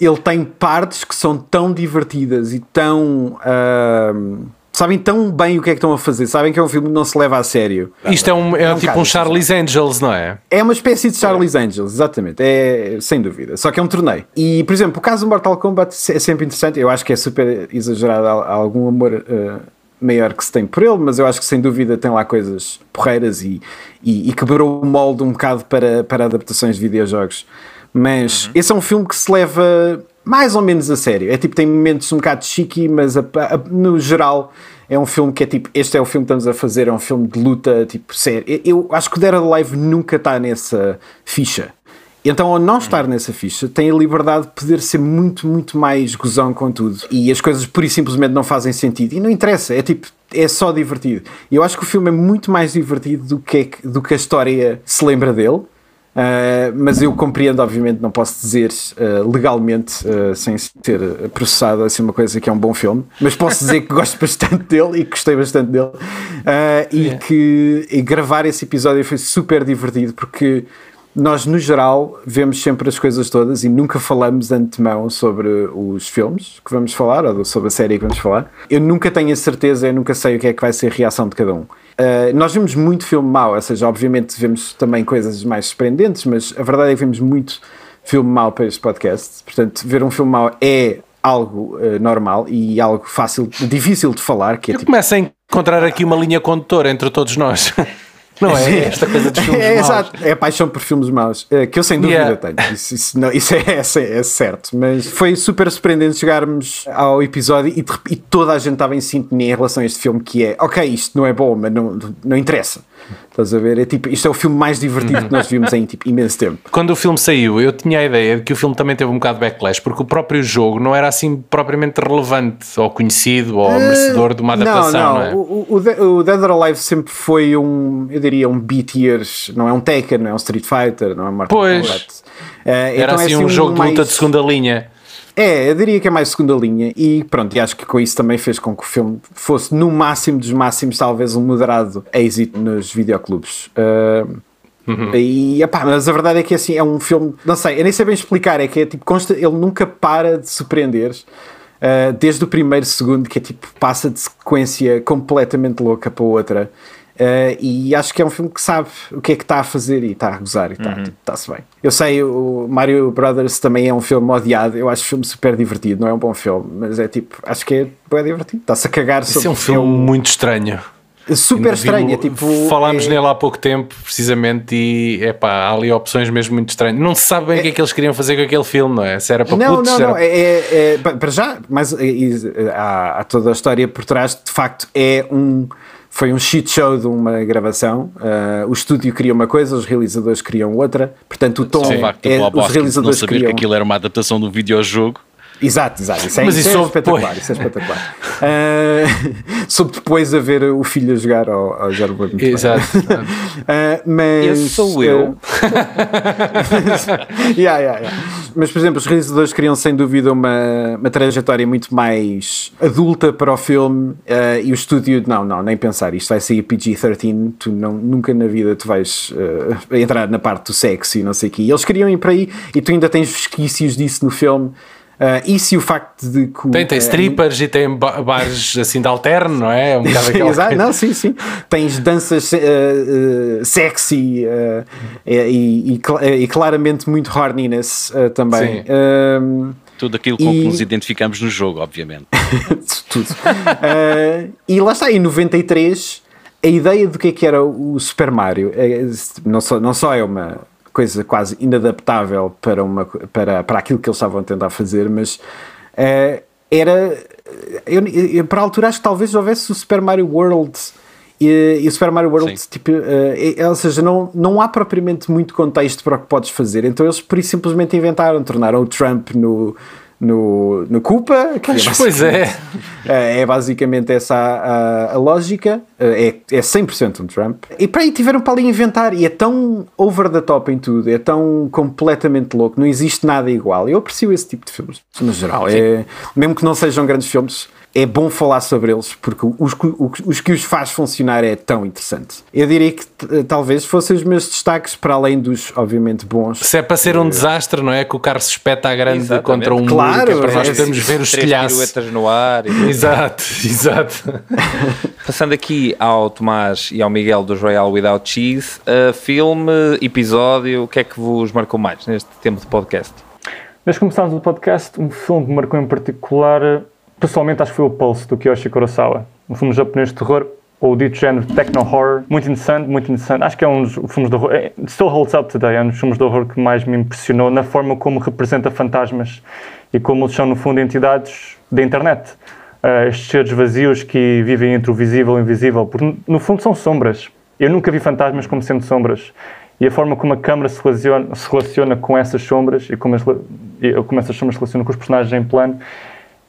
ele tem partes que são tão divertidas e tão. Uh, sabem tão bem o que é que estão a fazer, sabem que é um filme que não se leva a sério. Isto é, um, é, é um tipo um Charlie's Angels, não é? É uma espécie de Charlie's Angels, exatamente, é sem dúvida. Só que é um torneio. E, por exemplo, o caso do Mortal Kombat é sempre interessante, eu acho que é super exagerado algum amor. Uh, maior que se tem por ele, mas eu acho que sem dúvida tem lá coisas porreiras e, e, e quebrou o molde um bocado para, para adaptações de videojogos. Mas uhum. esse é um filme que se leva mais ou menos a sério. É tipo, tem momentos um bocado chique, mas a- a- no geral é um filme que é tipo, este é o filme que estamos a fazer, é um filme de luta, tipo, sério. Eu, eu acho que o Dead Alive nunca está nessa ficha. Então, ao não estar nessa ficha, tem a liberdade de poder ser muito, muito mais gozão com tudo. E as coisas pura e simplesmente não fazem sentido. E não interessa, é tipo, é só divertido. Eu acho que o filme é muito mais divertido do que, é do que a história se lembra dele. Uh, mas eu compreendo, obviamente, não posso dizer uh, legalmente, uh, sem ser processado, assim, uma coisa que é um bom filme, mas posso dizer que gosto bastante dele e que gostei bastante dele. E que e gravar esse episódio foi super divertido porque nós, no geral, vemos sempre as coisas todas e nunca falamos de antemão sobre os filmes que vamos falar ou sobre a série que vamos falar. Eu nunca tenho a certeza, eu nunca sei o que é que vai ser a reação de cada um. Uh, nós vemos muito filme mau, ou seja, obviamente vemos também coisas mais surpreendentes, mas a verdade é que vemos muito filme mau para este podcast. Portanto, ver um filme mau é algo uh, normal e algo fácil, difícil de falar. Que é Eu tipo, começo a encontrar aqui uma linha condutora entre todos nós. Não é? Esta coisa dos filmes é, maus. exato, é a paixão por filmes maus, eh, que eu sem dúvida Yeah. tenho. Isso, isso não- isso é, é- é certo. Mas foi super surpreendente chegarmos ao episódio e, e toda a gente estava em sintonia em relação a este filme, que é ok, isto não é bom, mas não, não interessa. Estás a ver? É tipo, isto é o filme mais divertido que nós vimos em tipo, imenso tempo. Quando o filme saiu, eu tinha a ideia de que o filme também teve um bocado de backlash, porque o próprio jogo não era assim propriamente relevante, ou conhecido, ou merecedor de uma adaptação, não, é? O, o, The- o Dead or Alive sempre foi um, eu diria, um B-tier, não é um Tekken, não é um Street Fighter, não é um Mortal Pois. Kombat. Eh, Era então é assim um jogo de luta mais- de segunda linha. É, eu diria que é mais segunda linha e pronto, e acho que com isso também fez com que o filme fosse no máximo dos máximos, talvez um moderado êxito nos videoclubes. Uh, E epá, mas a verdade é que assim é um filme, não sei, eu nem sei bem explicar, é que é tipo, consta, ele nunca para de surpreender. uh, desde o primeiro segundo, que é tipo, passa de sequência completamente louca para outra. Uh, e acho que é um filme que sabe o que é que está a fazer e está a gozar e está- tipo, está-se bem. Eu sei, o Mario Brothers também é um filme odiado, eu acho o filme super divertido, não é um bom filme, mas é tipo, acho que é bem divertido, está-se a cagar Isso sobre é um filme muito estranho. super estranho, é tipo... Falámos é- nele há pouco tempo, precisamente, e epá, há ali opções mesmo muito estranhas. Não se sabe bem o que é que eles queriam fazer com aquele filme, não é? Se era para Não, putos, não, se era não. É, é- é- pa- para já, mas é, é, há, há toda a história por trás. De facto, é um. Foi um shit show de uma gravação. Ah, o estúdio queria uma coisa, os realizadores queriam outra. Portanto, o tom Só o facto é, os Hoskins não realizadores saber queriam. que aquilo era uma adaptação do videojogo. Exato, exato. Isso é, Mas isso isso é espetacular. depois. Isso é espetacular. Ah, soube depois a ver o filho a jogar ao, ao Zero muito. Exato. Ah, mas, Esse sou eu. Yeah, yeah, yeah. Mas, por exemplo, os realizadores queriam sem dúvida uma, uma trajetória muito mais adulta para o filme eh, e o estúdio, não, não, nem pensar, isto vai sair PG-13, tu não, nunca na vida tu vais entrar na parte do sexo e não sei o quê. E eles queriam ir para aí e tu ainda tens vesquícios disso no filme. Isso e o facto de que. o- Tem, tem eh, strippers e tem ba- bares assim de alterno, não é? Um bocado aquela Exato, coisa. não, sim, sim. Tens danças eh, eh, sexy e, e e claramente muito horniness também. Sim. Tudo aquilo com E- que nos identificamos no jogo, obviamente. tudo. E lá está, em 93, a ideia do que é que era o Super Mario eh, não só, não só é uma coisa quase inadaptável para, uma, para, para aquilo que eles estavam a tentar fazer, mas eh, era. Eu, eu, para a altura, acho que talvez houvesse o Super Mario World. E, e o Super Mario World, Sim. tipo, eh, é- ou seja, não, não há propriamente muito contexto para o que podes fazer, então eles por isso simplesmente inventaram, tornaram o Trump no, no, no Koopa, que é pois é. é, é basicamente essa a, a- a lógica, é, é 100% um Trump. E para aí tiveram para ali inventar, e é tão over the top em tudo, é tão completamente louco, não existe nada igual. Eu aprecio esse tipo de filmes, no geral. É, mesmo que não sejam grandes filmes, é bom falar sobre eles, porque os, que- os, os que os faz funcionar é tão interessante. Eu diria que talvez fossem os meus destaques, para além dos, obviamente, bons. Se é para ser um desastre, não é? Que o carro se espeta à grande Exatamente. contra um Claro, muro, que é para nós é podermos ver os telhaços. piruetas no ar. e- Exato, exato. Passando aqui ao Tomás e ao Miguel dos Royal Without Cheese, uh, filme, episódio, o que é que vos marcou mais neste tempo de podcast? Que começámos o podcast, um filme que marcou em particular, pessoalmente acho que foi o Pulse, do Kiyoshi Kurosawa. Um filme japonês de terror, ou dito género techno-horror. Muito interessante, muito interessante. Acho que é um dos filmes de horror, é, still holds up today, é um dos filmes de horror que mais me impressionou na forma como representa fantasmas e como eles são, no fundo, entidades da internet. Uh, estes seres vazios que vivem entre o visível e o invisível, porque no fundo são sombras. Eu nunca vi fantasmas como sendo sombras. E a forma como a câmera se relaciona, se relaciona com essas sombras e como, as, e como essas sombras se relacionam com os personagens em plano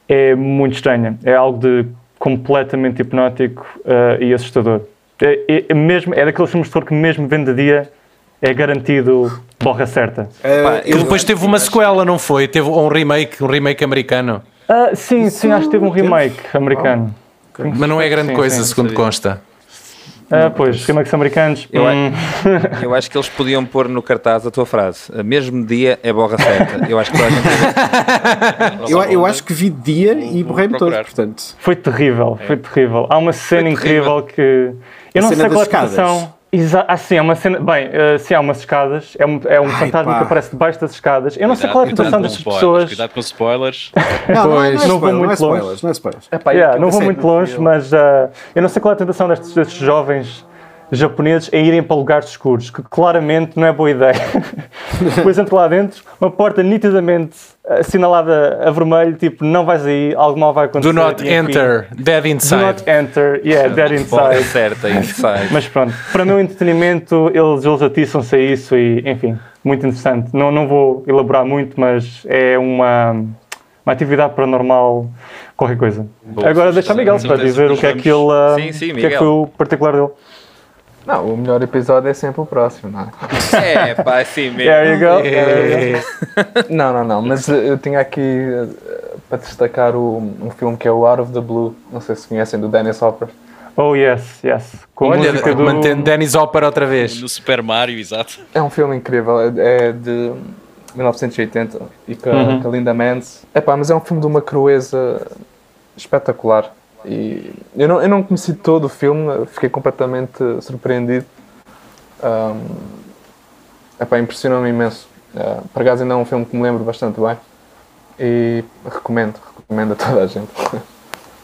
é muito estranha. É algo de completamente hipnótico uh, e assustador. É, é, é, mesmo, é daqueles filmes de terror que mesmo vendo de dia é garantido borra certa. Uh, e depois teve uma sequela, não foi? Teve um remake, um remake americano. Uh, sim, sim, acho que teve um remake americano. Oh. Mas não é grande sim, coisa, sim, segundo consta. Ah, pois, remakes americanos. Eu, hum. eu acho que eles podiam pôr no cartaz a tua frase. Mesmo dia é borra certa. Eu acho que toda gente... eu, eu acho que vi dia e borrei-me todo, portanto. Foi terrível, foi terrível. Há uma cena incrível que. Eu a não sei qual é a situação. Exa ah, sim, é uma cena. Bem, uh, sim, há umas escadas. É um, é um Ai, fantasma pá. que aparece debaixo das escadas. Eu não sei qual é a situação destas pessoas. Cuidado com spoilers. não, não, pois, não, é não, vou muito não é longe. Não, é spoilers. Não vou muito longe, mas uh, eu não sei qual é a tentação destes, destes jovens japoneses em irem para lugares escuros, que claramente não é boa ideia. Depois entro lá dentro, uma porta nitidamente assinalada a vermelho, tipo, não vais aí, algo mal vai acontecer. Do not enter, dead inside. Do not enter, yeah, dead inside. certa, inside. Mas pronto, para o meu entretenimento, eles, eles atiçam-se a isso e, enfim, muito interessante. Não, não vou elaborar muito, mas é uma, uma atividade paranormal, qualquer coisa. Boa, Agora deixa o Miguel para dizer o que é que ele, sim, sim, que é que foi o particular dele. Não, o melhor episódio é sempre o próximo, não é? É, pá, assim mesmo. There you go. É... não, não, não, mas eu tinha aqui uh, para destacar o, um filme que é o Out of the Blue, não sei se conhecem, do Dennis Hopper. Oh, yes, yes. Com Olha, do... mantendo Dennis Hopper outra vez. No Super Mario, exato. É um filme incrível, é, é de 1980 e com, uhum. com a Linda Mans. É pá, mas é um filme de uma crueza espetacular. E eu não, eu não conheci todo o filme, fiquei completamente surpreendido. Um, impressionou-me imenso. Uh, por acaso ainda é um filme que me lembro bastante bem e recomendo, recomendo a toda a gente.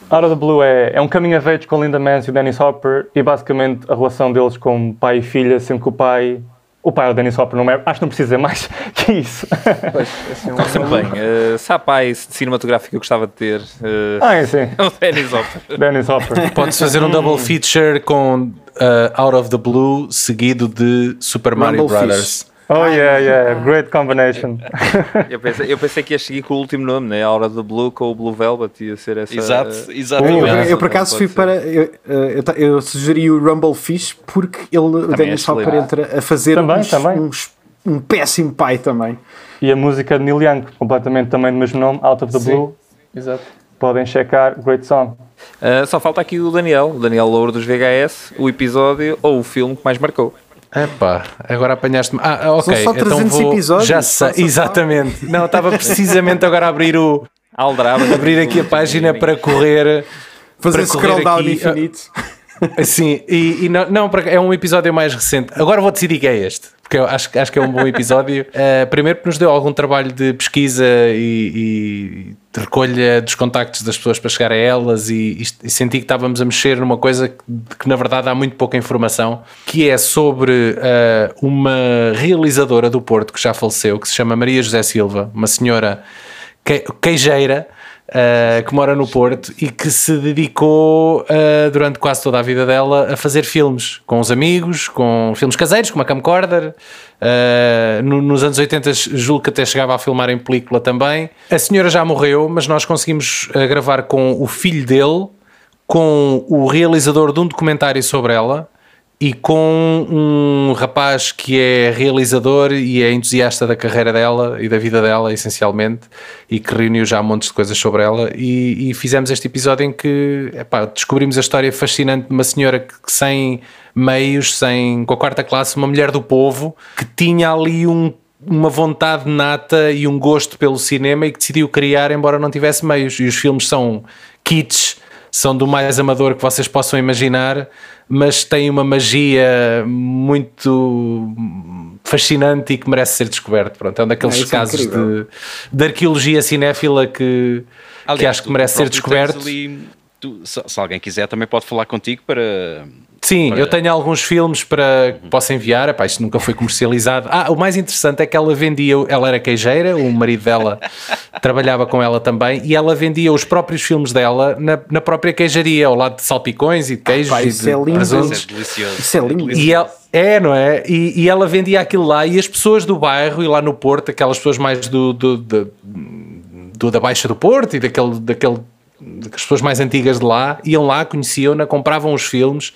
Out of the Blue é, é um caminho a veios com Linda Mans e Dennis Hopper e basicamente a relação deles com pai e filha, sendo que o pai o pai é o Dennis Hopper, não é? Acho que não precisa mais que isso. Pois, assim, um sempre bem. Uh, se há pais de cinematográfico que eu gostava de ter, uh, ah, é, sim. é o Dennis Hopper. Dennis Hopper. Podes fazer um double feature com uh, Out of the Blue seguido de Super Mario Rumble Brothers. Fish. Oh, yeah, yeah, great combination. eu, pensei, eu pensei que ia seguir com o último nome, né? A hora do Blue com o Blue Velvet, ia ser essa. Exato, exatamente. Eu, eu, por acaso fui ser. para. Eu, eu, eu, sugeri o Rumble Fish porque ele, o Dennis Hopper entra a fazer também, uns, também. Uns, um péssimo pai também. E a música de Neil Young, completamente também do mesmo nome, Out of the Sim. Blue. Exato. Podem checar, great song. Uh, só falta aqui o Daniel, o Daniel Louro dos VHS, o episódio ou o filme que mais marcou. Epá, agora apanhaste-me. Ah, ok. São só 300 então vou... episódios. Já sei, exatamente. Não, estava precisamente agora a abrir o. Aldraba. Abrir aqui a página para correr. Fazer para scroll down aqui. infinito. Sim, e, e não, não, é um episódio mais recente. Agora vou decidir que é este, porque eu acho, acho que é um bom episódio. Uh, primeiro, porque nos deu algum trabalho de pesquisa e, e de recolha dos contactos das pessoas para chegar a elas, e, e, senti que estávamos a mexer numa coisa que, que, na verdade há muito pouca informação, que é sobre uh, uma realizadora do Porto que já faleceu, que se chama Maria José Silva, uma senhora que, queijeira uh, que mora no Porto e que se dedicou uh, durante quase toda a vida dela a fazer filmes com os amigos, com filmes caseiros, com uma camcorder. Uh, no, nos anos 80 julgo que até chegava a filmar em película também. A senhora já morreu, mas nós conseguimos gravar com o filho dele, com o realizador de um documentário sobre ela e com um rapaz que é realizador e é entusiasta da carreira dela e da vida dela, essencialmente, e que reuniu já montes de coisas sobre ela. E, e fizemos este episódio em que epá, descobrimos a história fascinante de uma senhora que, que, sem meios, sem, com a quarta classe, uma mulher do povo, que tinha ali um uma vontade nata e um gosto pelo cinema e que decidiu criar, embora não tivesse meios. E os filmes são kits, são do mais amador que vocês possam imaginar, mas tem uma magia muito fascinante e que merece ser descoberto. Pronto, é um daqueles é, casos é de, de arqueologia cinéfila que, Aliás, que acho que merece ser descoberto. Ali, tu, se, se alguém quiser, também pode falar contigo para. Sim, Para- eu tenho alguns filmes para que posso enviar. Epá, isto nunca foi comercializado. Ah, o mais interessante é que ela vendia, ela era queijeira, o marido dela trabalhava com ela também, e ela vendia os próprios filmes dela na, na própria queijaria, ao lado de salpicões e de queijos pá, e isso de é lindo. presuntos. Isso é delicioso. Isso é lindo. E ela, é, não é? E, e ela vendia aquilo lá e as pessoas do bairro e lá no Porto, aquelas pessoas mais do, do, do- do- da Baixa do Porto e daquele, daquele as pessoas mais antigas de lá iam lá, conheciam-na, compravam os filmes,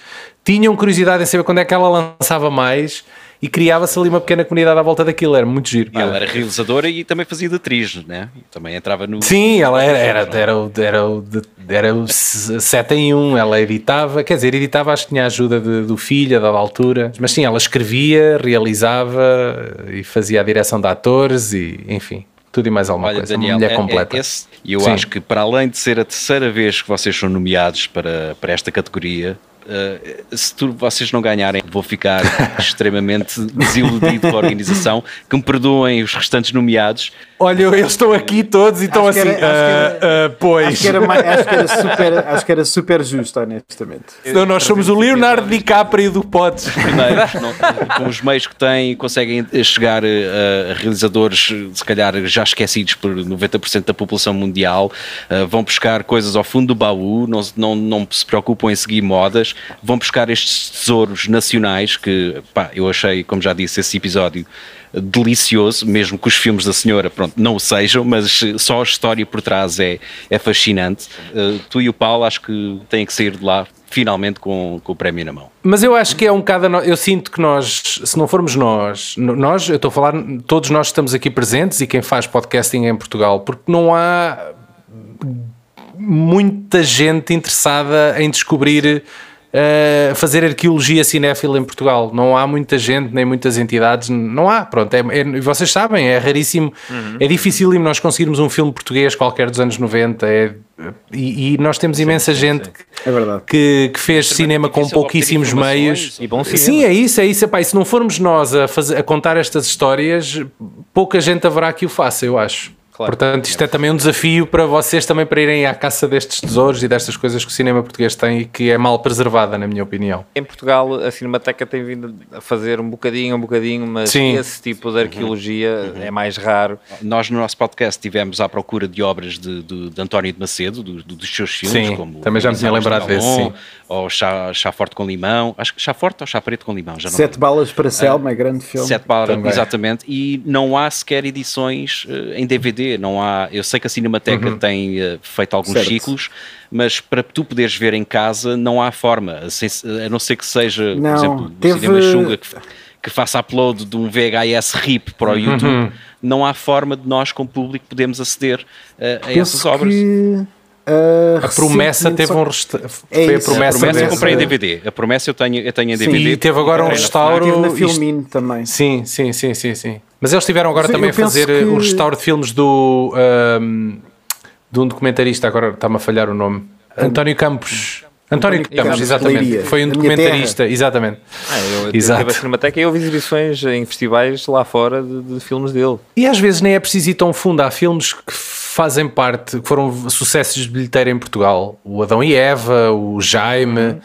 tinham curiosidade em saber quando é que ela lançava mais e criava-se ali uma pequena comunidade à volta daquilo, era muito giro. E ela era realizadora e também fazia de atriz, né? Também entrava no. Sim, ela era, era, era, o- era, o era o 7 em 1, ela editava, quer dizer, editava, acho que tinha a ajuda de- do filho, a dada altura, mas sim, ela escrevia, realizava e fazia a direção de atores e, enfim, tudo e mais alguma Olha, coisa, Daniel, uma mulher é- é completa. esse- e eu Sim. acho que para além de ser a terceira vez que vocês são nomeados para, para esta categoria, eh, se tu, vocês não ganharem, vou ficar extremamente desiludido com a organização. Que me perdoem os restantes nomeados. Olha, eles estão aqui todos e estão assim, era- acho que era- "Ah, ah, pois, Acho que, era, mais- acho, que era super, acho que era super justo, honestamente. senão nós somos o Leonardo DiCaprio do Potes. primeiros, não- com os meios que têm, conseguem chegar eh, a realizadores, eh, se calhar já esquecidos por 90% da população mundial, eh, vão buscar coisas ao fundo do baú, não, não, não se preocupam em seguir modas, vão buscar estes tesouros nacionais que, pá, eu achei, como já disse, esse episódio delicioso, mesmo que os filmes da senhora, pronto, não o sejam, mas só a história por trás é, é fascinante. Eh, tu e o Paulo acho que têm que sair de lá finalmente com, com o prémio na mão. Mas eu acho que é um bocado. Eu sinto que nós, se não formos nós, nós, eu estou a falar, todos nós estamos aqui presentes e quem faz podcasting em Portugal, porque não há muita gente interessada em descobrir. Eh, fazer arqueologia cinéfila em Portugal não há muita gente nem muitas entidades não há pronto é, é- vocês sabem é raríssimo é difícil nós conseguirmos um filme português qualquer dos anos 90 é, e, e nós temos imensa gente É verdade. que, que fez cinema com pouquíssimos meios. e bom cinema. Sim, é isso, é isso. Epá, e se não formos nós a, fazer, a contar estas histórias, pouca gente haverá que o faça, eu acho. Claro. Portanto, isto é também um desafio para vocês também para irem à caça destes tesouros e destas coisas que o cinema português tem e que é mal preservada, na minha opinião. Em Portugal, a Cinemateca tem vindo a fazer um bocadinho, um bocadinho, mas Sim. esse tipo de arqueologia é mais raro. Nós no nosso podcast estivemos à procura de obras de, de- de António de Macedo, do- do- dos seus filmes, Sim, como também já me tinha lembrado desse, sim. Ou chá, chá Forte com Limão, acho que Chá Forte ou Chá Preto com Limão, já não Sete balas para Selma, é grande filme. Sete balas, Também. exatamente, e não há sequer edições eh, em DVD, não há, eu sei que a Cinemateca tem eh, feito alguns Certo. ciclos, mas para tu poderes ver em casa não há forma, a não ser que seja, Não, por exemplo, o teve- Cinema Xunga, que, que faça upload de um VHS RIP para o YouTube, não há forma de nós como público podermos aceder eh, a essas Penso obras. que uh, A promessa teve só- um resta... É foi a isso, A promessa, promessa eu comprei em DVD, a promessa eu tenho, eu tenho em Sim, DVD. e teve agora um restauro. Na isto- Filmin também. Sim, sim, sim, sim, sim. Mas eles tiveram agora Sim, também a fazer penso que- um restauro de filmes do ahm, de um documentarista, agora está-me a falhar o nome. António Campos. António, António Campos, Campos, exatamente. Leiria, Foi um documentarista, exatamente. Ah, eu Exato. tive a Cinemateca e houve exibições em festivais lá fora de, de filmes dele. E às vezes nem é preciso ir tão fundo. Há filmes que fazem parte, que foram sucessos de bilheteira em Portugal. O Adão e Eva, o Jaime,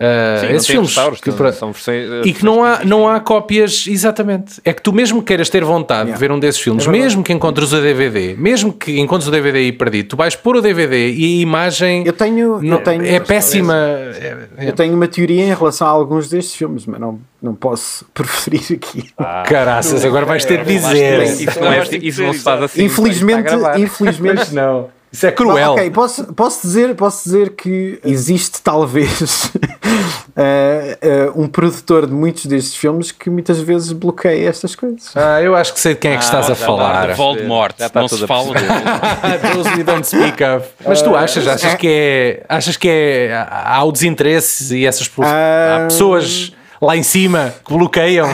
ah, Sim, não esses tem filmes. que para- são versões- e que não há, não há cópias, exatamente. É que tu mesmo queiras ter vontade de ver um desses filmes, mesmo que encontres o DVD, mesmo que encontres o DVD aí perdido, tu vais pôr o DVD e a imagem Eu tenho, não- eu tenho, é péssima. É- é- Eu tenho uma teoria em relação a alguns destes filmes, mas não, não posso preferir aqui. Caraças, agora vais ter de dizer. Isso não, é, isso não se faz assim. infelizmente, infelizmente. Não, isso é cruel. Ok, posso, posso, dizer, posso dizer que existe talvez eh, eh, um produtor de muitos destes filmes que muitas vezes bloqueia estas coisas. Ah, eu acho que sei de quem é que estás a falar. dá. Voldemort, Já está não se fala dele. Those we don't speak of. Mas tu achas, achas que é, achas que é, há o desinteresse e essas há Ah. pessoas lá em cima que bloqueiam?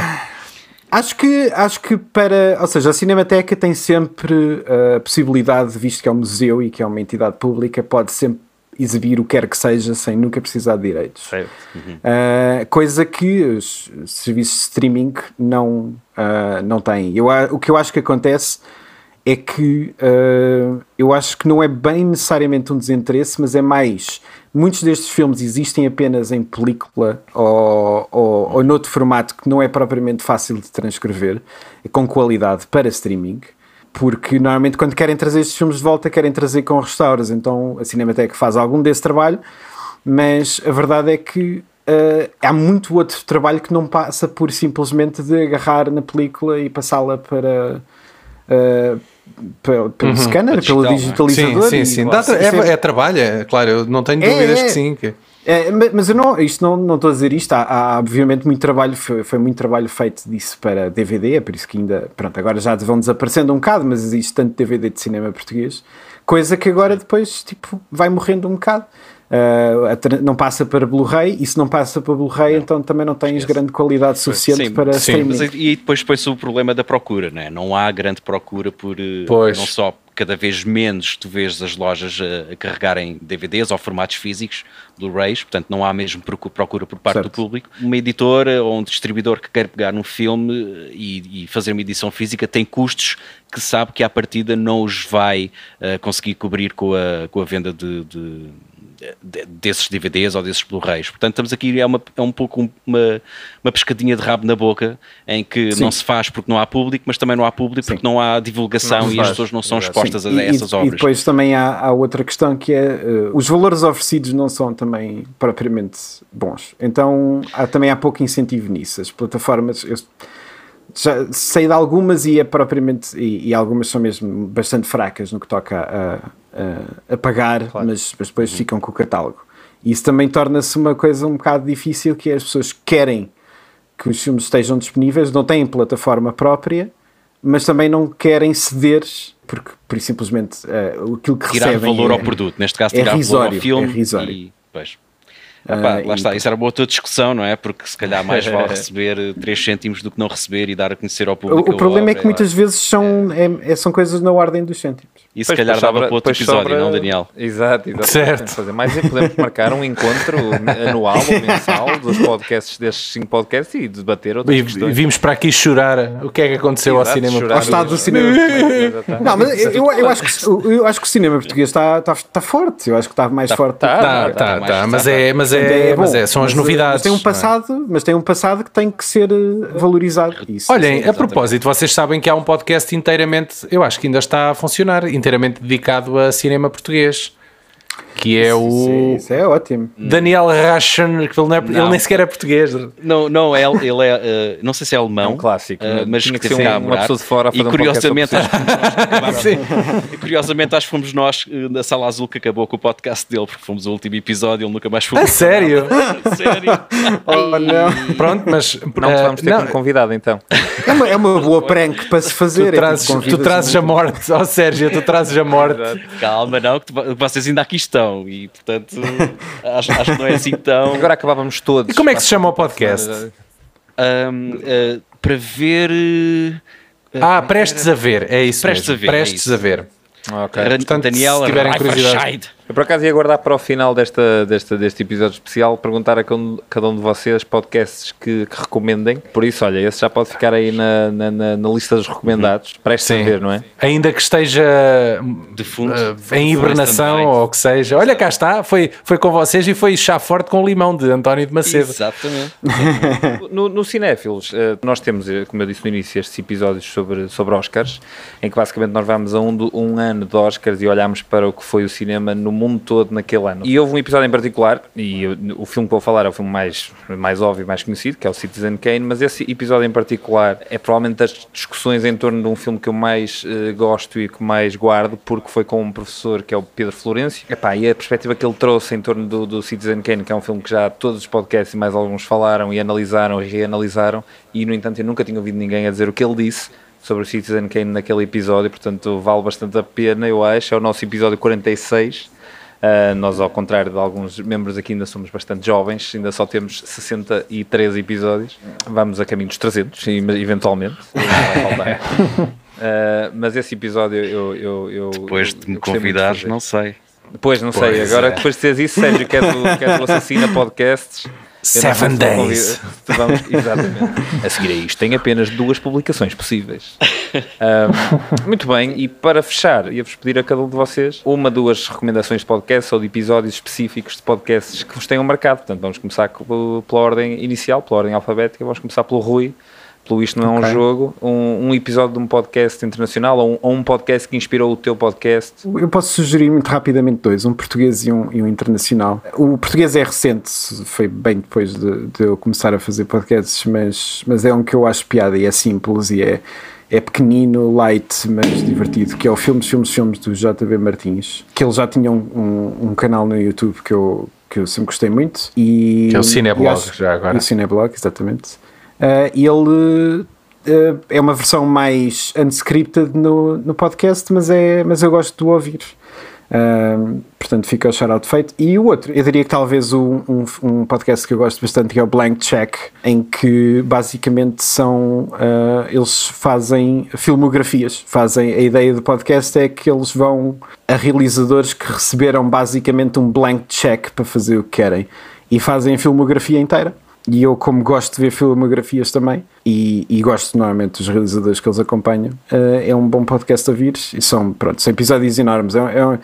Acho que, acho que para. Ou seja, a Cinemateca tem sempre eh, a possibilidade, visto que é um museu e que é uma entidade pública, pode sempre exibir o que quer que seja sem nunca precisar de direitos. Certo. Uh, coisa que os serviços de streaming não, uh, não têm. Eu, o que eu acho que acontece é que uh, eu acho que não é bem necessariamente um desinteresse, mas é mais. Muitos destes filmes existem apenas em película ou, ou, ou noutro formato que não é propriamente fácil de transcrever, com qualidade para streaming porque normalmente quando querem trazer estes filmes de volta querem trazer com restauras, então a Cinemateca faz algum desse trabalho, mas a verdade é que uh, há muito outro trabalho que não passa por simplesmente de agarrar na película e passá-la para uh, pelo, pelo uhum, scanner, pelo é? digitalizador. Sim, sim, sim. E, Dá, é, é, trabalho, é, claro, eu não tenho é, dúvidas é, que sim. Que... É, mas eu não, isto não, não estou a dizer isto, há, há obviamente muito trabalho, foi, foi, muito trabalho feito disso para DVD, é por isso que ainda, pronto, agora já vão desaparecendo um bocado, mas existe tanto DVD de cinema português, coisa que agora depois, tipo, vai morrendo um bocado. Uh, não passa para Blu-ray e se não passa para Blu-ray então também não tens Esquece. grande qualidade suficiente sim, para sim. streaming. Mas, e depois põe-se o problema da procura, né? não há grande procura por eh, pois. não só cada vez menos tu vês as lojas a, a carregarem DVDs ou formatos físicos, Blu-rays, portanto não há mesmo procura por parte certo. do público. Uma editora ou um distribuidor que quer pegar um filme e, e, fazer uma edição física tem custos que sabe que à partida não os vai uh, conseguir cobrir com a, com a venda de, de desses DVDs ou desses Blu-rays. Portanto, estamos aqui, é, uma, é um pouco uma, uma pescadinha de rabo na boca, em que Sim. não se faz porque não há público, mas também não há público Sim. porque não há divulgação não e as pessoas não são expostas Sim. a essas e, obras. E depois também há, há outra questão que é uh, os valores oferecidos não são também propriamente bons. Então há, também há pouco incentivo nisso. As plataformas. Eu, já sei de algumas e é propriamente e, e, algumas são mesmo bastante fracas no que toca a, a, a pagar, claro. mas, mas, depois uhum. ficam com o catálogo. E isso também torna-se uma coisa um bocado difícil que é as pessoas querem que os filmes estejam disponíveis, não têm plataforma própria, mas também não querem ceder porque por simplesmente uh, aquilo que tirar recebem valor é, ao produto, neste caso tirar é valor ao filme é risório. E, pois. Epá, uh, lá está, isso era uma outra discussão, não é? Porque se calhar mais vale receber 3 cêntimos do que não receber e dar a conhecer ao público. O, o problema é que muitas vezes são, é, é, são coisas na ordem dos cêntimos. E se calhar dava para outro episódio, sobra... não, Daniel? Exato, exato. Certo. Fazer mais é podemos marcar um encontro anual ou mensal dos podcasts, destes 5 podcasts e debater outras e, questões. Vimos para aqui chorar o que é que aconteceu exato, ao cinema Ao estado do cinema. não, mas eu, eu, acho que, eu acho que o cinema português está, está, está forte. Eu acho que está mais tá, forte. Está, está, está. Mas é, mas é, mas é, são as novidades. Mas tem um passado, mas tem um passado que tem que ser eh, valorizado. Isso, Olhem, a propósito, vocês sabem que há um podcast inteiramente, eu acho que ainda está a funcionar, inteiramente dedicado dedicado a cinema português que é o. Isso, isso é ótimo. Daniel Raschen, que ele, é, ele, nem sequer é português. Não, não, ele, ele é. Uh, não sei se é alemão. É um clássico. Uh, mas tinha que ser um, uma pessoa de fora a fazer e curiosamente, um acho que e curiosamente, acho que fomos nós da Sala Azul que acabou com o podcast dele, porque fomos o último episódio, ele nunca mais foi. A sério? sério? oh, não. Pronto, mas. Não uh, vamos ter não. como convidado então. É uma, é uma boa prank para se fazer. Tu trazes, tu trazes a morte, ó oh, Sérgio, tu trazes a morte. Calma, não, que vocês ainda aqui estão e portanto acho, acho, que não é assim tão. Agora acabávamos todos. E como é que se chama o podcast? Um, uh, para ver. Uh, ah, prestes a ver, é isso. Prestes mesmo. a ver. Prestes é a ver. Okay. Portanto, Daniel, se tiverem curiosidade. Eu por acaso ia guardar para o final desta, desta, deste episódio especial perguntar a cada um de vocês podcasts que, que recomendem. Por isso, olha, esse já pode ficar aí na, na, na, na lista dos recomendados. Uhum. Prestes a ver, não é? Ainda que esteja de fundo, uh, em hibernação ou o que seja. Olha, cá está, foi, foi com vocês e foi chá forte com limão de António de Macedo. Exatamente. no, no Cinéfilos, uh, nós temos, eh, como eu disse no início, estes episódios sobre, sobre Oscars, em que basicamente nós vamos a um, um ano de Oscars e olhamos para o que foi o cinema no mundo todo naquele ano. E houve um episódio em particular, e eu, o filme que vou falar é o filme mais, mais óbvio, mais conhecido, que é o Citizen Kane, mas esse episódio em particular é provavelmente das discussões em torno de um filme que eu mais uh, gosto e que mais guardo, porque foi com um professor que é o Pedro Florencio. Epá, e a perspectiva que ele trouxe em torno do, do Citizen Kane, que é um filme que já todos os podcasts e mais alguns falaram e analisaram e reanalisaram, e no entanto eu nunca tinha ouvido ninguém a dizer o que ele disse sobre o Citizen Kane naquele episódio, portanto vale bastante a pena, eu acho. É o nosso episódio 46 Uh, nós, ao contrário de alguns membros aqui, ainda somos bastante jovens, ainda só temos 63 episódios. Vamos a caminho dos 300, eventualmente. uh, mas esse episódio eu. eu, eu depois de me convidares, não sei. Depois, não pois sei. Agora, é. depois de teres isso, Sérgio, que és o, que és o assassino podcasts. Seven Days. Vamos, exatamente. A seguir a isto, tem apenas duas publicações possíveis. Ahm, muito bem, e para fechar, ia-vos pedir a cada um de vocês uma, duas recomendações de podcasts ou de episódios específicos de podcasts que vos tenham marcado. Portanto, vamos começar co- pela ordem inicial, pela ordem alfabética. Vamos começar pelo Rui. Pelo Isto Não é um Jogo, um, um episódio de um podcast internacional ou um, ou um podcast que inspirou o teu podcast. Eu posso sugerir muito rapidamente dois, um português e um, e um internacional. O português é recente, foi bem depois de, de eu começar a fazer podcasts, mas, mas é um que eu acho piada e é simples e é, é pequenino, light, mas divertido, que é o Filmes, Filmes, Filmes do JB Martins, que ele já tinha um, um, um canal no YouTube que eu, que eu sempre gostei muito. E, Que é o Cineblog, acho- já agora. O Cineblog, exatamente. Uh, e ele uh, é uma versão mais unscripted no, no podcast, mas, é, mas eu gosto de o ouvir. Uh, portanto, fica o shout-out feito. E o outro, eu diria que talvez um, um, um podcast que eu gosto bastante que é o Blank Check, em que basicamente são. uh, eles fazem filmografias. Fazem, a ideia do podcast é que eles vão a realizadores que receberam basicamente um blank check para fazer o que querem e fazem a filmografia inteira. E eu, como gosto de ver filmografias também, e, e gosto normalmente dos realizadores que eles acompanham, eh, é um bom podcast a ouvir. E são, pronto, são episódios enormes. É, é,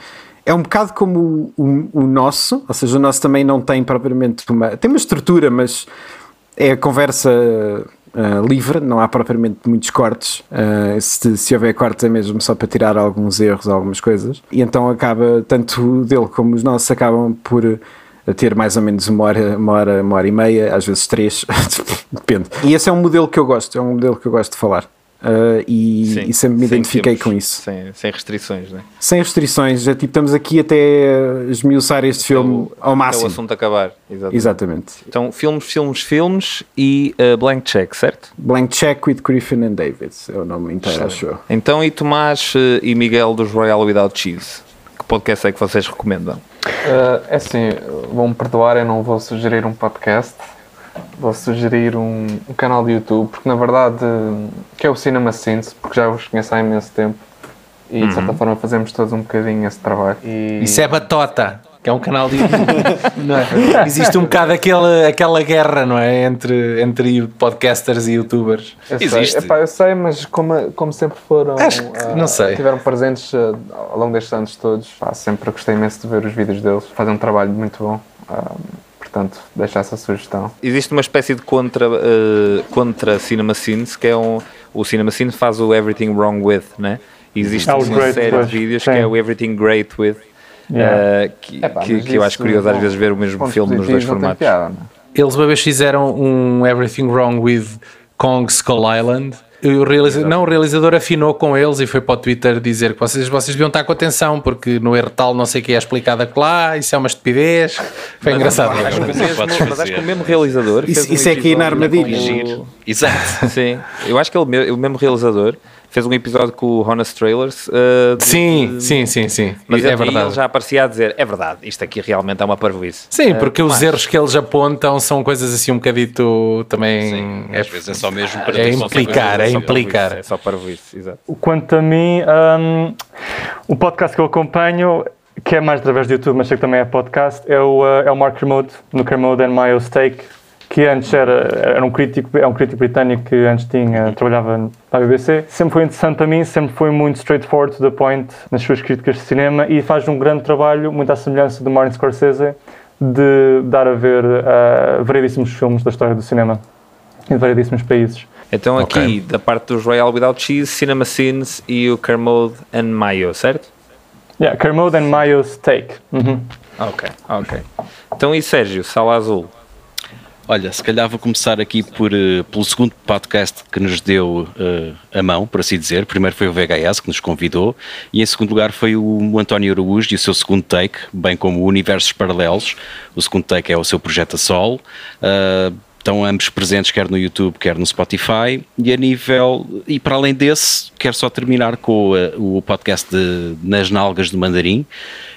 é um bocado como o, o, o nosso, ou seja, o nosso também não tem propriamente uma. tem uma estrutura, mas é conversa uh, livre, não há propriamente muitos cortes. Uh, se, se houver cortes é mesmo só para tirar alguns erros, algumas coisas. E então acaba, tanto dele como os nossos acabam por uh, ter mais ou menos uma hora, uma hora, uma hora e meia, às vezes três, depende. E esse é um modelo que eu gosto, é um modelo que eu gosto de falar. Uh, e, Sim, e sempre me identifiquei com isso. Sem, sem restrições, né? Sem restrições, já, tipo, estamos aqui até esmiuçar este filme Até o- ao até o máximo. assunto acabar. Exatamente. Exatamente. Então, filmes, filmes, filmes e uh, Blank Check, certo? Blank Check with Griffin and David é o nome inteiro, acho eu. Então, e Tomás uh, e Miguel dos Royal Without Cheese? Que podcast é que vocês recomendam? Uh, é assim, vão-me perdoar, eu não vou sugerir um podcast, vou sugerir um, um canal de YouTube, porque na verdade, que é o Cinema Synth, porque já os conheço há imenso tempo e de certa forma fazemos todos um bocadinho esse trabalho. E, Isso é Batota, que é um canal de YouTube. não é? Existe um bocado aquela, aquela guerra, não é? Entre, entre podcasters e youtubers. eu sei, existe. epá, eu sei, mas como, como sempre foram, Acho que- uh, não sei. tiveram presentes uh, ao longo destes anos todos, pá, sempre gostei imenso de ver os vídeos deles, fazem um trabalho muito bom. uh, portanto, deixo essa sugestão. Existe uma espécie de contra, uh, contra Cinema Scenes, que é um. O Cinema Scene faz o Everything Wrong With, né? E existe uma Great série With, de vídeos sim. que é o Everything Great With. Yeah. uh, que, Epá, que, mas que eu acho isso, curioso às vezes ver o mesmo filme nos dois não formatos. piada, não é? Eles uma vez fizeram um Everything Wrong with Kong Skull Island. O realiza- não, o realizador afinou com eles e foi para o Twitter dizer que vocês, vocês deviam estar com atenção porque no erro tal não sei o que é explicado que lá, isso é uma estupidez. Foi engraçado. Acho que o Mas mesmo, mas acho que o mesmo realizador. Isso- fez um isso é que ir na armadilha. Exato. Sim, eu acho que ele, o mesmo realizador fez um episódio com o Honest Trailers. uh, de- Sim, de- sim, sim, sim. Mas é ele- verdade. ele já aparecia a dizer: é verdade, isto aqui realmente é uma parvoíce. Sim, Uh, porque os Tomás, erros que eles apontam são coisas assim um bocadito também. Sim, é, às vezes é só mesmo para é implicar, é só implicar. parvoíce, É só parvoíce, exato. Quanto a mim, hum, o podcast que eu acompanho, que é mais através do YouTube, mas sei que também é podcast, é o, uh, é o Mark Kermode, no Kermode and My Steak, que antes era, era um crítico, é um crítico britânico que antes tinha, trabalhava na BBC. Sempre foi interessante para mim, sempre foi muito straightforward to the point nas suas críticas de cinema e faz um grande trabalho, muito à semelhança do Martin Scorsese, de dar a ver uh, variedíssimos filmes da história do cinema em variedíssimos países. Então aqui, Ok. da parte dos Royal Without Cheese, Cinema Scenes e o Kermode and Mayo, certo? Yeah, Kermode and Mayo Steak. Uhum. Ok, ok. Então e Sérgio, Sala Azul? Olha, se calhar vou começar aqui por, eh, pelo segundo podcast que nos deu eh, a mão, por assim dizer. Primeiro foi o VHS que nos convidou e em segundo lugar foi o António Araújo e o seu segundo take, bem como o Universos Paralelos. O segundo take é o seu projeto a solo. Ah, estão ambos presentes quer no YouTube, quer no Spotify. E a nível, e para além desse, quero só terminar com eh, o podcast de Nas Nalgas do Mandarim,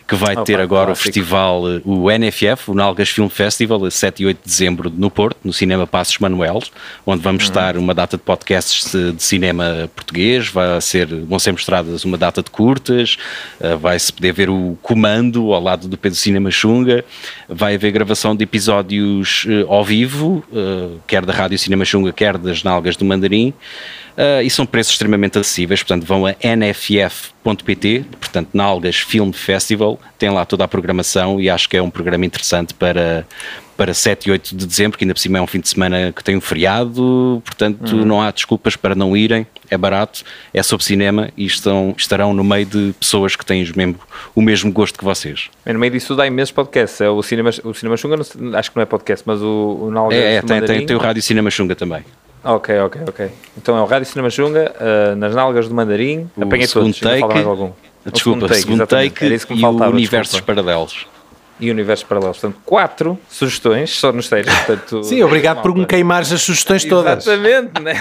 que vai Opa, ter agora clássico. o festival, eh, o NFF, o Nalgas Film Festival, a 7 e 8 de dezembro no Porto, no Cinema Passos Manuel, onde vamos Uhum. estar uma data de podcasts de, cinema português, vai ser, vão ser mostradas uma data de curtas, eh, vai-se poder ver o Comando ao lado do Pedro Cinema Xunga, vai haver gravação de episódios eh, ao vivo, quer da Rádio Cinema Xunga, quer das Nalgas do Mandarim, Uh, e são preços extremamente acessíveis, portanto vão a nff.pt, portanto Nalgas Film Festival, tem lá toda a programação e acho que é um programa interessante para, para 7 e 8 de dezembro, que ainda por cima é um fim de semana que tem um feriado, portanto não há desculpas para não irem, é barato, é sobre cinema e estão, estarão no meio de pessoas que têm mesmo, o mesmo gosto que vocês. Bem, No meio disso há imensos podcasts. É o Cinema, o Cinema Xunga, não acho que não é podcast, mas o, o Nalgas É, é, tem, tem, tem o Rádio Cinema Xunga também. Ok, ok, ok. Então é o Rádio Cinema Xunga, ah, nas Nalgas do Mandarim. O Apanhei segundo todos, take, mais algum. O Desculpa, segundo exatamente. take isso que me e faltava, o Universos desculpa. Paralelos. E universos paralelos. Portanto, quatro sugestões só nos textos. Portanto, Sim, obrigado por me queimares as sugestões todas. Exatamente, né?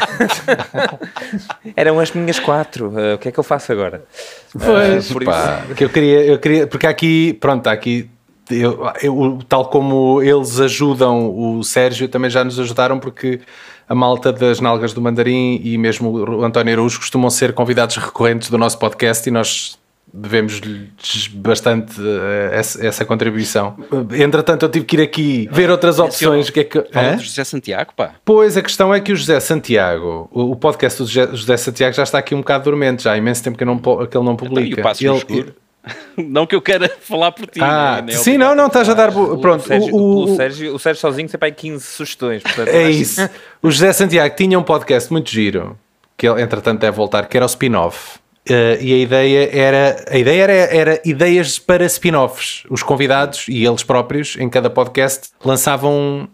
Eram as minhas quatro. Ah, o que é que eu faço agora? Pois, Ah, por pá, isso- que eu queria, eu queria, porque aqui, pronto, aqui, eu, eu- tal como eles ajudam o Sérgio, também já nos ajudaram porque a malta das Nalgas do Mandarim e mesmo o António Araújo costumam ser convidados recorrentes do nosso podcast e nós devemos-lhes bastante eh, essa, essa contribuição. Entretanto, eu tive que ir aqui ver outras opções. O que é que, do José Santiago, pá. Pois, a questão é que o José Santiago, o, o podcast do José, José Santiago já está aqui um bocado dormente, já há imenso tempo que, não, que ele não Então, e publica. o Passos no Escuro? Não que eu queira falar por ti. Ah, né? Nem sim, não, não, estás a dar. O Pronto, Sérgio, o, o, o- Sérgio, o Sérgio sozinho sempre há 15 sugestões. Portanto, é isso. O José Santiago tinha um podcast muito giro, que ele, entretanto, deve voltar, que era o spin-off. Eh, e a ideia era a ideia era, era ideias para spin-offs. Os convidados e eles próprios, em cada podcast, lançavam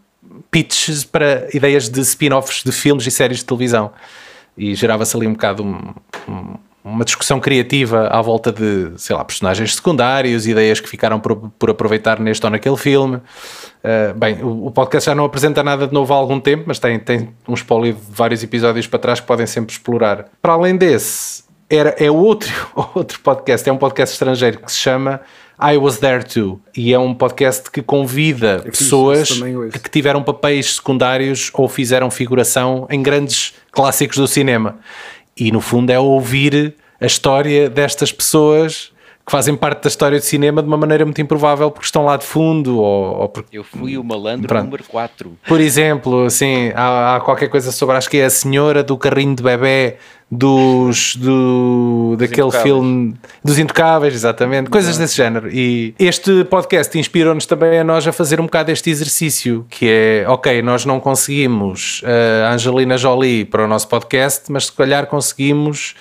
pitches para ideias de spin-offs de filmes e séries de televisão. E gerava-se ali um bocado um- um- uma discussão criativa à volta de, sei lá, personagens secundários, ideias que ficaram por, por aproveitar neste ou naquele filme. Uh, bem, o, o podcast já não apresenta nada de novo há algum tempo, mas tem, tem um espólio de vários episódios para trás que podem sempre explorar. Para além desse, era, é outro, outro podcast, é um podcast estrangeiro que se chama I Was There Too e é um podcast que convida fiz pessoas que tiveram papéis secundários ou fizeram figuração em grandes clássicos do cinema. E no fundo é ouvir a história destas pessoas que fazem parte da história do cinema de uma maneira muito improvável porque estão lá de fundo ou, ou porque Eu fui o malandro Pronto. número 4. por exemplo, assim, há, há qualquer coisa sobre, acho que é a senhora do carrinho de bebê dos, do, daquele Intocáveis. filme dos Intocáveis, exatamente, coisas desse género. E este podcast inspirou-nos também a nós a fazer um bocado este exercício, que é, ok, nós não conseguimos a Angelina Jolie para o nosso podcast, mas se calhar conseguimos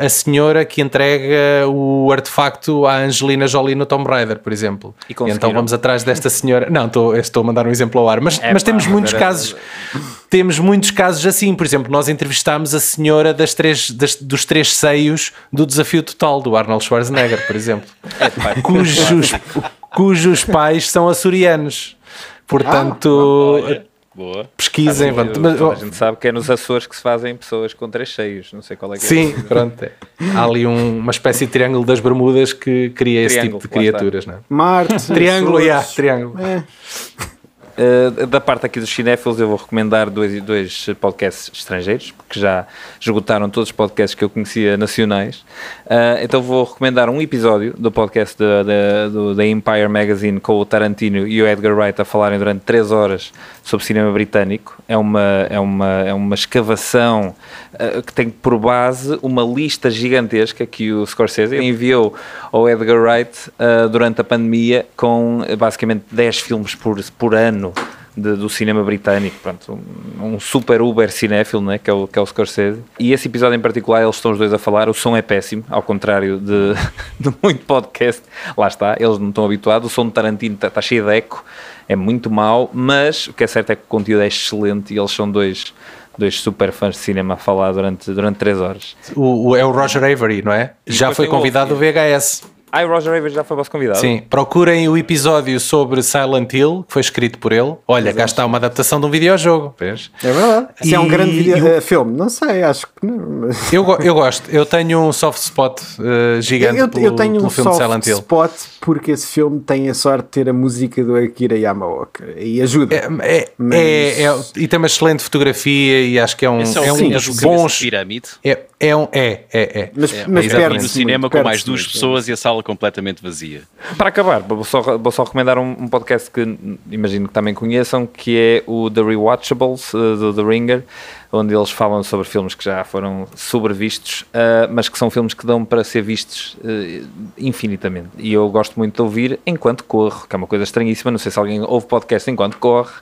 a, a senhora que entrega o artefacto à Angelina Jolie no Tomb Raider, por exemplo. E então vamos atrás desta senhora. Não, estou, estou a mandar um exemplo ao ar, mas, É mas pá, temos muitos era- casos. Temos muitos casos assim, por exemplo, nós entrevistámos a senhora das três, das- dos três seios do desafio total do Arnold Schwarzenegger, por exemplo, cujos, cujos pais são açorianos. Portanto, Boa. pesquisem. Toda pronto. Mas, a gente sabe que é nos Açores que se fazem pessoas com três cheios. Não sei qual é que é. Sim, pronto. é. Há ali um- uma espécie de triângulo das Bermudas que cria esse Triângulo, tipo de está. criaturas, não é? Marte. Triângulo, yeah, triângulo. É. Uh, da parte aqui dos cinéfilos, eu vou recomendar dois, dois podcasts estrangeiros, porque já esgotaram todos os podcasts que eu conhecia nacionais. Uh, então vou recomendar um episódio do podcast da, Empire Magazine com o Tarantino e o Edgar Wright a falarem durante 3 horas sobre cinema britânico. É uma, é uma, é uma escavação uh, que tem por base uma lista gigantesca que o Scorsese enviou ao Edgar Wright durante a pandemia com basicamente 10 filmes por, por ano de- do cinema britânico, pronto, um, um super uber cinéfilo, né, que, é o, que é o Scorsese. E esse episódio em particular, eles estão os dois a falar, o som é péssimo, ao contrário de, de muito podcast, lá está, eles não estão habituados, o som de Tarantino está está cheio de eco, é muito mau, mas o que é certo é que o conteúdo é excelente e eles são dois, dois super fãs de cinema a falar durante, durante 3 horas. O, o- é o Roger Avery, não é? Já depois foi convidado do outro. Ai, Roger Avers já foi vosso convidado? Sim, procurem o episódio sobre Silent Hill, que foi escrito por ele. Olha, cá está uma adaptação de um videojogo. Vês? É verdade. Se é um E- grande vídeo- e o- eh, filme, não sei, acho que não. Eu, eu gosto, eu tenho um soft spot eh, gigante Eu, pelo, eu tenho pelo um filme de soft Silent Hill. spot porque esse filme tem a sorte de ter a música do Akira Yamaoka e ajuda. É, é- Mas- é- é- e tem uma excelente fotografia e acho que é um, Esse é é o um sim, dos bons... pirâmide. É, é, um, é, é, é. mas É, mas mas no cinema muito, com mais duas pessoas e a sala completamente vazia. Para acabar, vou só, vou só recomendar um, um podcast que imagino que também conheçam, que é o The Rewatchables, uh, do The Ringer, onde eles falam sobre filmes que já foram sobrevistos, uh, mas que são filmes que dão para ser vistos uh, infinitamente. E eu gosto muito de ouvir enquanto corro, que é uma coisa estranhíssima. Não sei se alguém ouve podcast enquanto corre,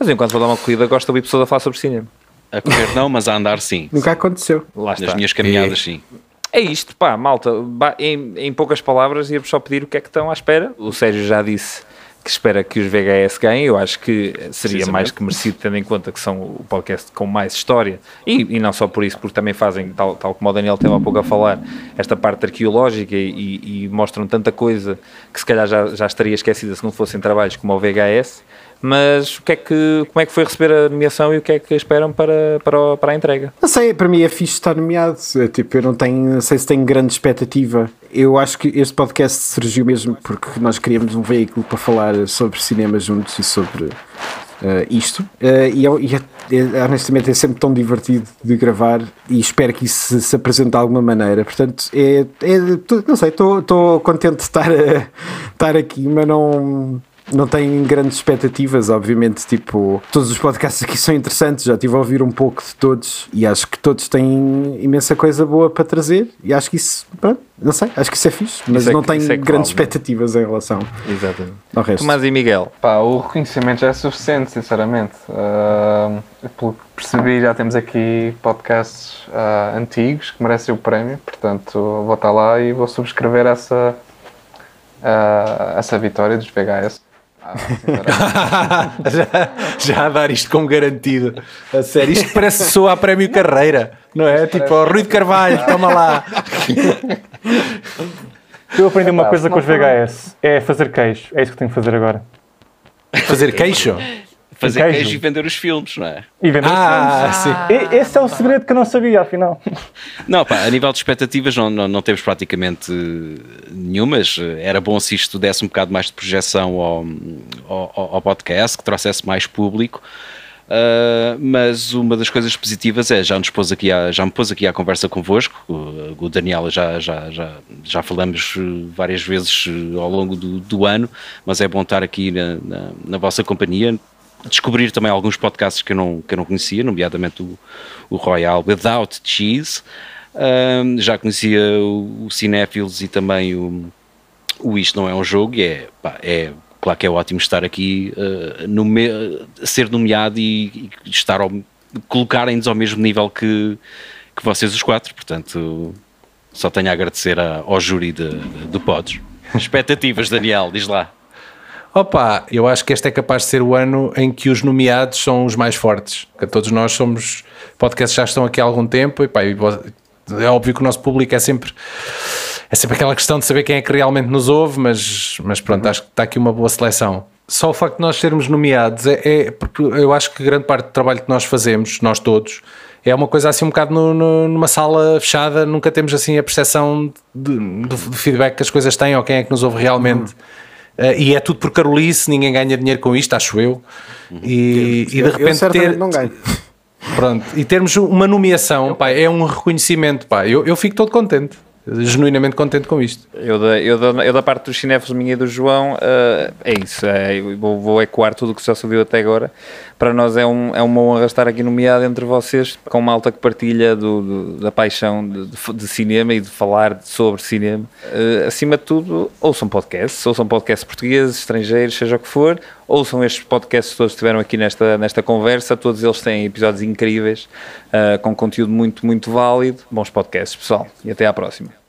mas enquanto vou dar uma corrida, gosto de ouvir pessoas a falar sobre cinema. A correr não, mas a andar sim. Nunca aconteceu. Lá está. Nas minhas caminhadas sim. É isto, pá, malta. Em, em poucas palavras, ia-vos só pedir o que é que estão à espera. O Sérgio já disse que espera que os VHS ganhem. Eu acho que seria mais que merecido, tendo em conta que são o podcast com mais história. E, e não só por isso, porque também fazem, tal, tal como o Daniel teve há pouco a falar, esta parte arqueológica e, e- e mostram tanta coisa que se calhar já, já estaria esquecida se não fossem trabalhos como o VHS. Mas o que é que, como é que foi receber a nomeação e o que é que esperam para, para, para a entrega? Não sei, para mim é fixe estar nomeado. É, Tipo, eu não tenho, não sei se tenho grande expectativa. Eu acho que este podcast surgiu mesmo porque nós queríamos um veículo para falar sobre cinema juntos e sobre eh, isto. Eh, e é- e é- é- honestamente é sempre tão divertido de gravar e espero que isso se, se apresente de alguma maneira. Portanto, é, é- não sei, estou contente de estar, a- estar aqui, mas não. Não tenho grandes expectativas, obviamente, tipo, todos os podcasts aqui são interessantes, já estive a ouvir um pouco de todos e acho que todos têm imensa coisa boa para trazer e acho que isso, pronto, não sei, acho que isso é fixe, mas é não tenho é grandes não é? expectativas em relação Exatamente. ao resto. Tomás e Miguel. Pá, o reconhecimento já é suficiente, sinceramente. Ah, pelo que percebi, já temos aqui podcasts ah, antigos que merecem o prémio, portanto, vou estar lá e vou subscrever essa, ah, essa vitória dos VHS. Ah, já, já a dar isto como garantido. A sério, isto parece soa a prémio carreira, não é? Tipo, o Rui de Carvalho, toma lá. Eu aprendi uma coisa com os VHS: é fazer queijo. É isso que tenho que fazer agora. Fazer queixo? Fazer queijo. queijo e vender os filmes, não é? E vender Ah, os sim. filmes. E- Esse é o segredo que eu não sabia, afinal. Não, pá, a nível de expectativas não, não, não temos praticamente eh, nenhumas. Era bom se isto desse um bocado mais de projeção ao, ao, ao podcast, que trouxesse mais público. Uh, mas uma das coisas positivas é já nos pôs aqui à, já me pôs aqui à conversa convosco o, o Daniel já, já, já, já falamos eh, várias vezes eh, ao longo do, do ano mas é bom estar aqui na, na, na vossa companhia descobrir também alguns podcasts que eu não, que eu não conhecia, nomeadamente o, o Royal Without Cheese. Ahm, já conhecia o, o Cinéfilos e também o, o Isto Não É Um Jogo, e é, pá, é claro que é ótimo estar aqui, ah, nome- ser nomeado e, e estar ao, colocarem-nos ao mesmo nível que, que vocês os quatro, portanto só tenho a agradecer a- ao júri de, do Pods. Expectativas, Daniel, diz lá. Opa, eu acho que este é capaz de ser o ano em que os nomeados são os mais fortes. Porque todos nós somos podcasts já estão aqui há algum tempo e, pá, é óbvio que o nosso público é sempre é sempre aquela questão de saber quem é que realmente nos ouve, mas, mas pronto, acho que está aqui uma boa seleção. Só o facto de nós sermos nomeados é, é porque eu acho que grande parte do trabalho que nós fazemos, nós todos, é uma coisa assim um bocado no- no- numa sala fechada, nunca temos assim a percepção do, do feedback que as coisas têm ou quem é que nos ouve realmente. Uh, e é tudo por Carolice, ninguém ganha dinheiro com isto, acho eu. E, e de eu repente certamente ter, não ganho. pronto, e termos uma nomeação, pá, é um reconhecimento, pá. Eu, eu fico todo contente, genuinamente contente com isto. Eu da, eu da, eu da parte dos cinéfilos minha e do João, eh, é isso. É, vou, vou ecoar tudo o que já se ouviu até agora. Para nós é, um, é uma honra estar aqui nomeado entre vocês, com malta que partilha do, do- da paixão de, de- de cinema e de falar sobre cinema. Eh, acima de tudo, ouçam podcasts, ouçam podcasts portugueses, estrangeiros, seja o que for. Ouçam estes podcasts que todos estiveram aqui nesta, nesta conversa. Todos eles têm episódios incríveis, eh, com conteúdo muito, muito válido. Bons podcasts, pessoal. E até à próxima.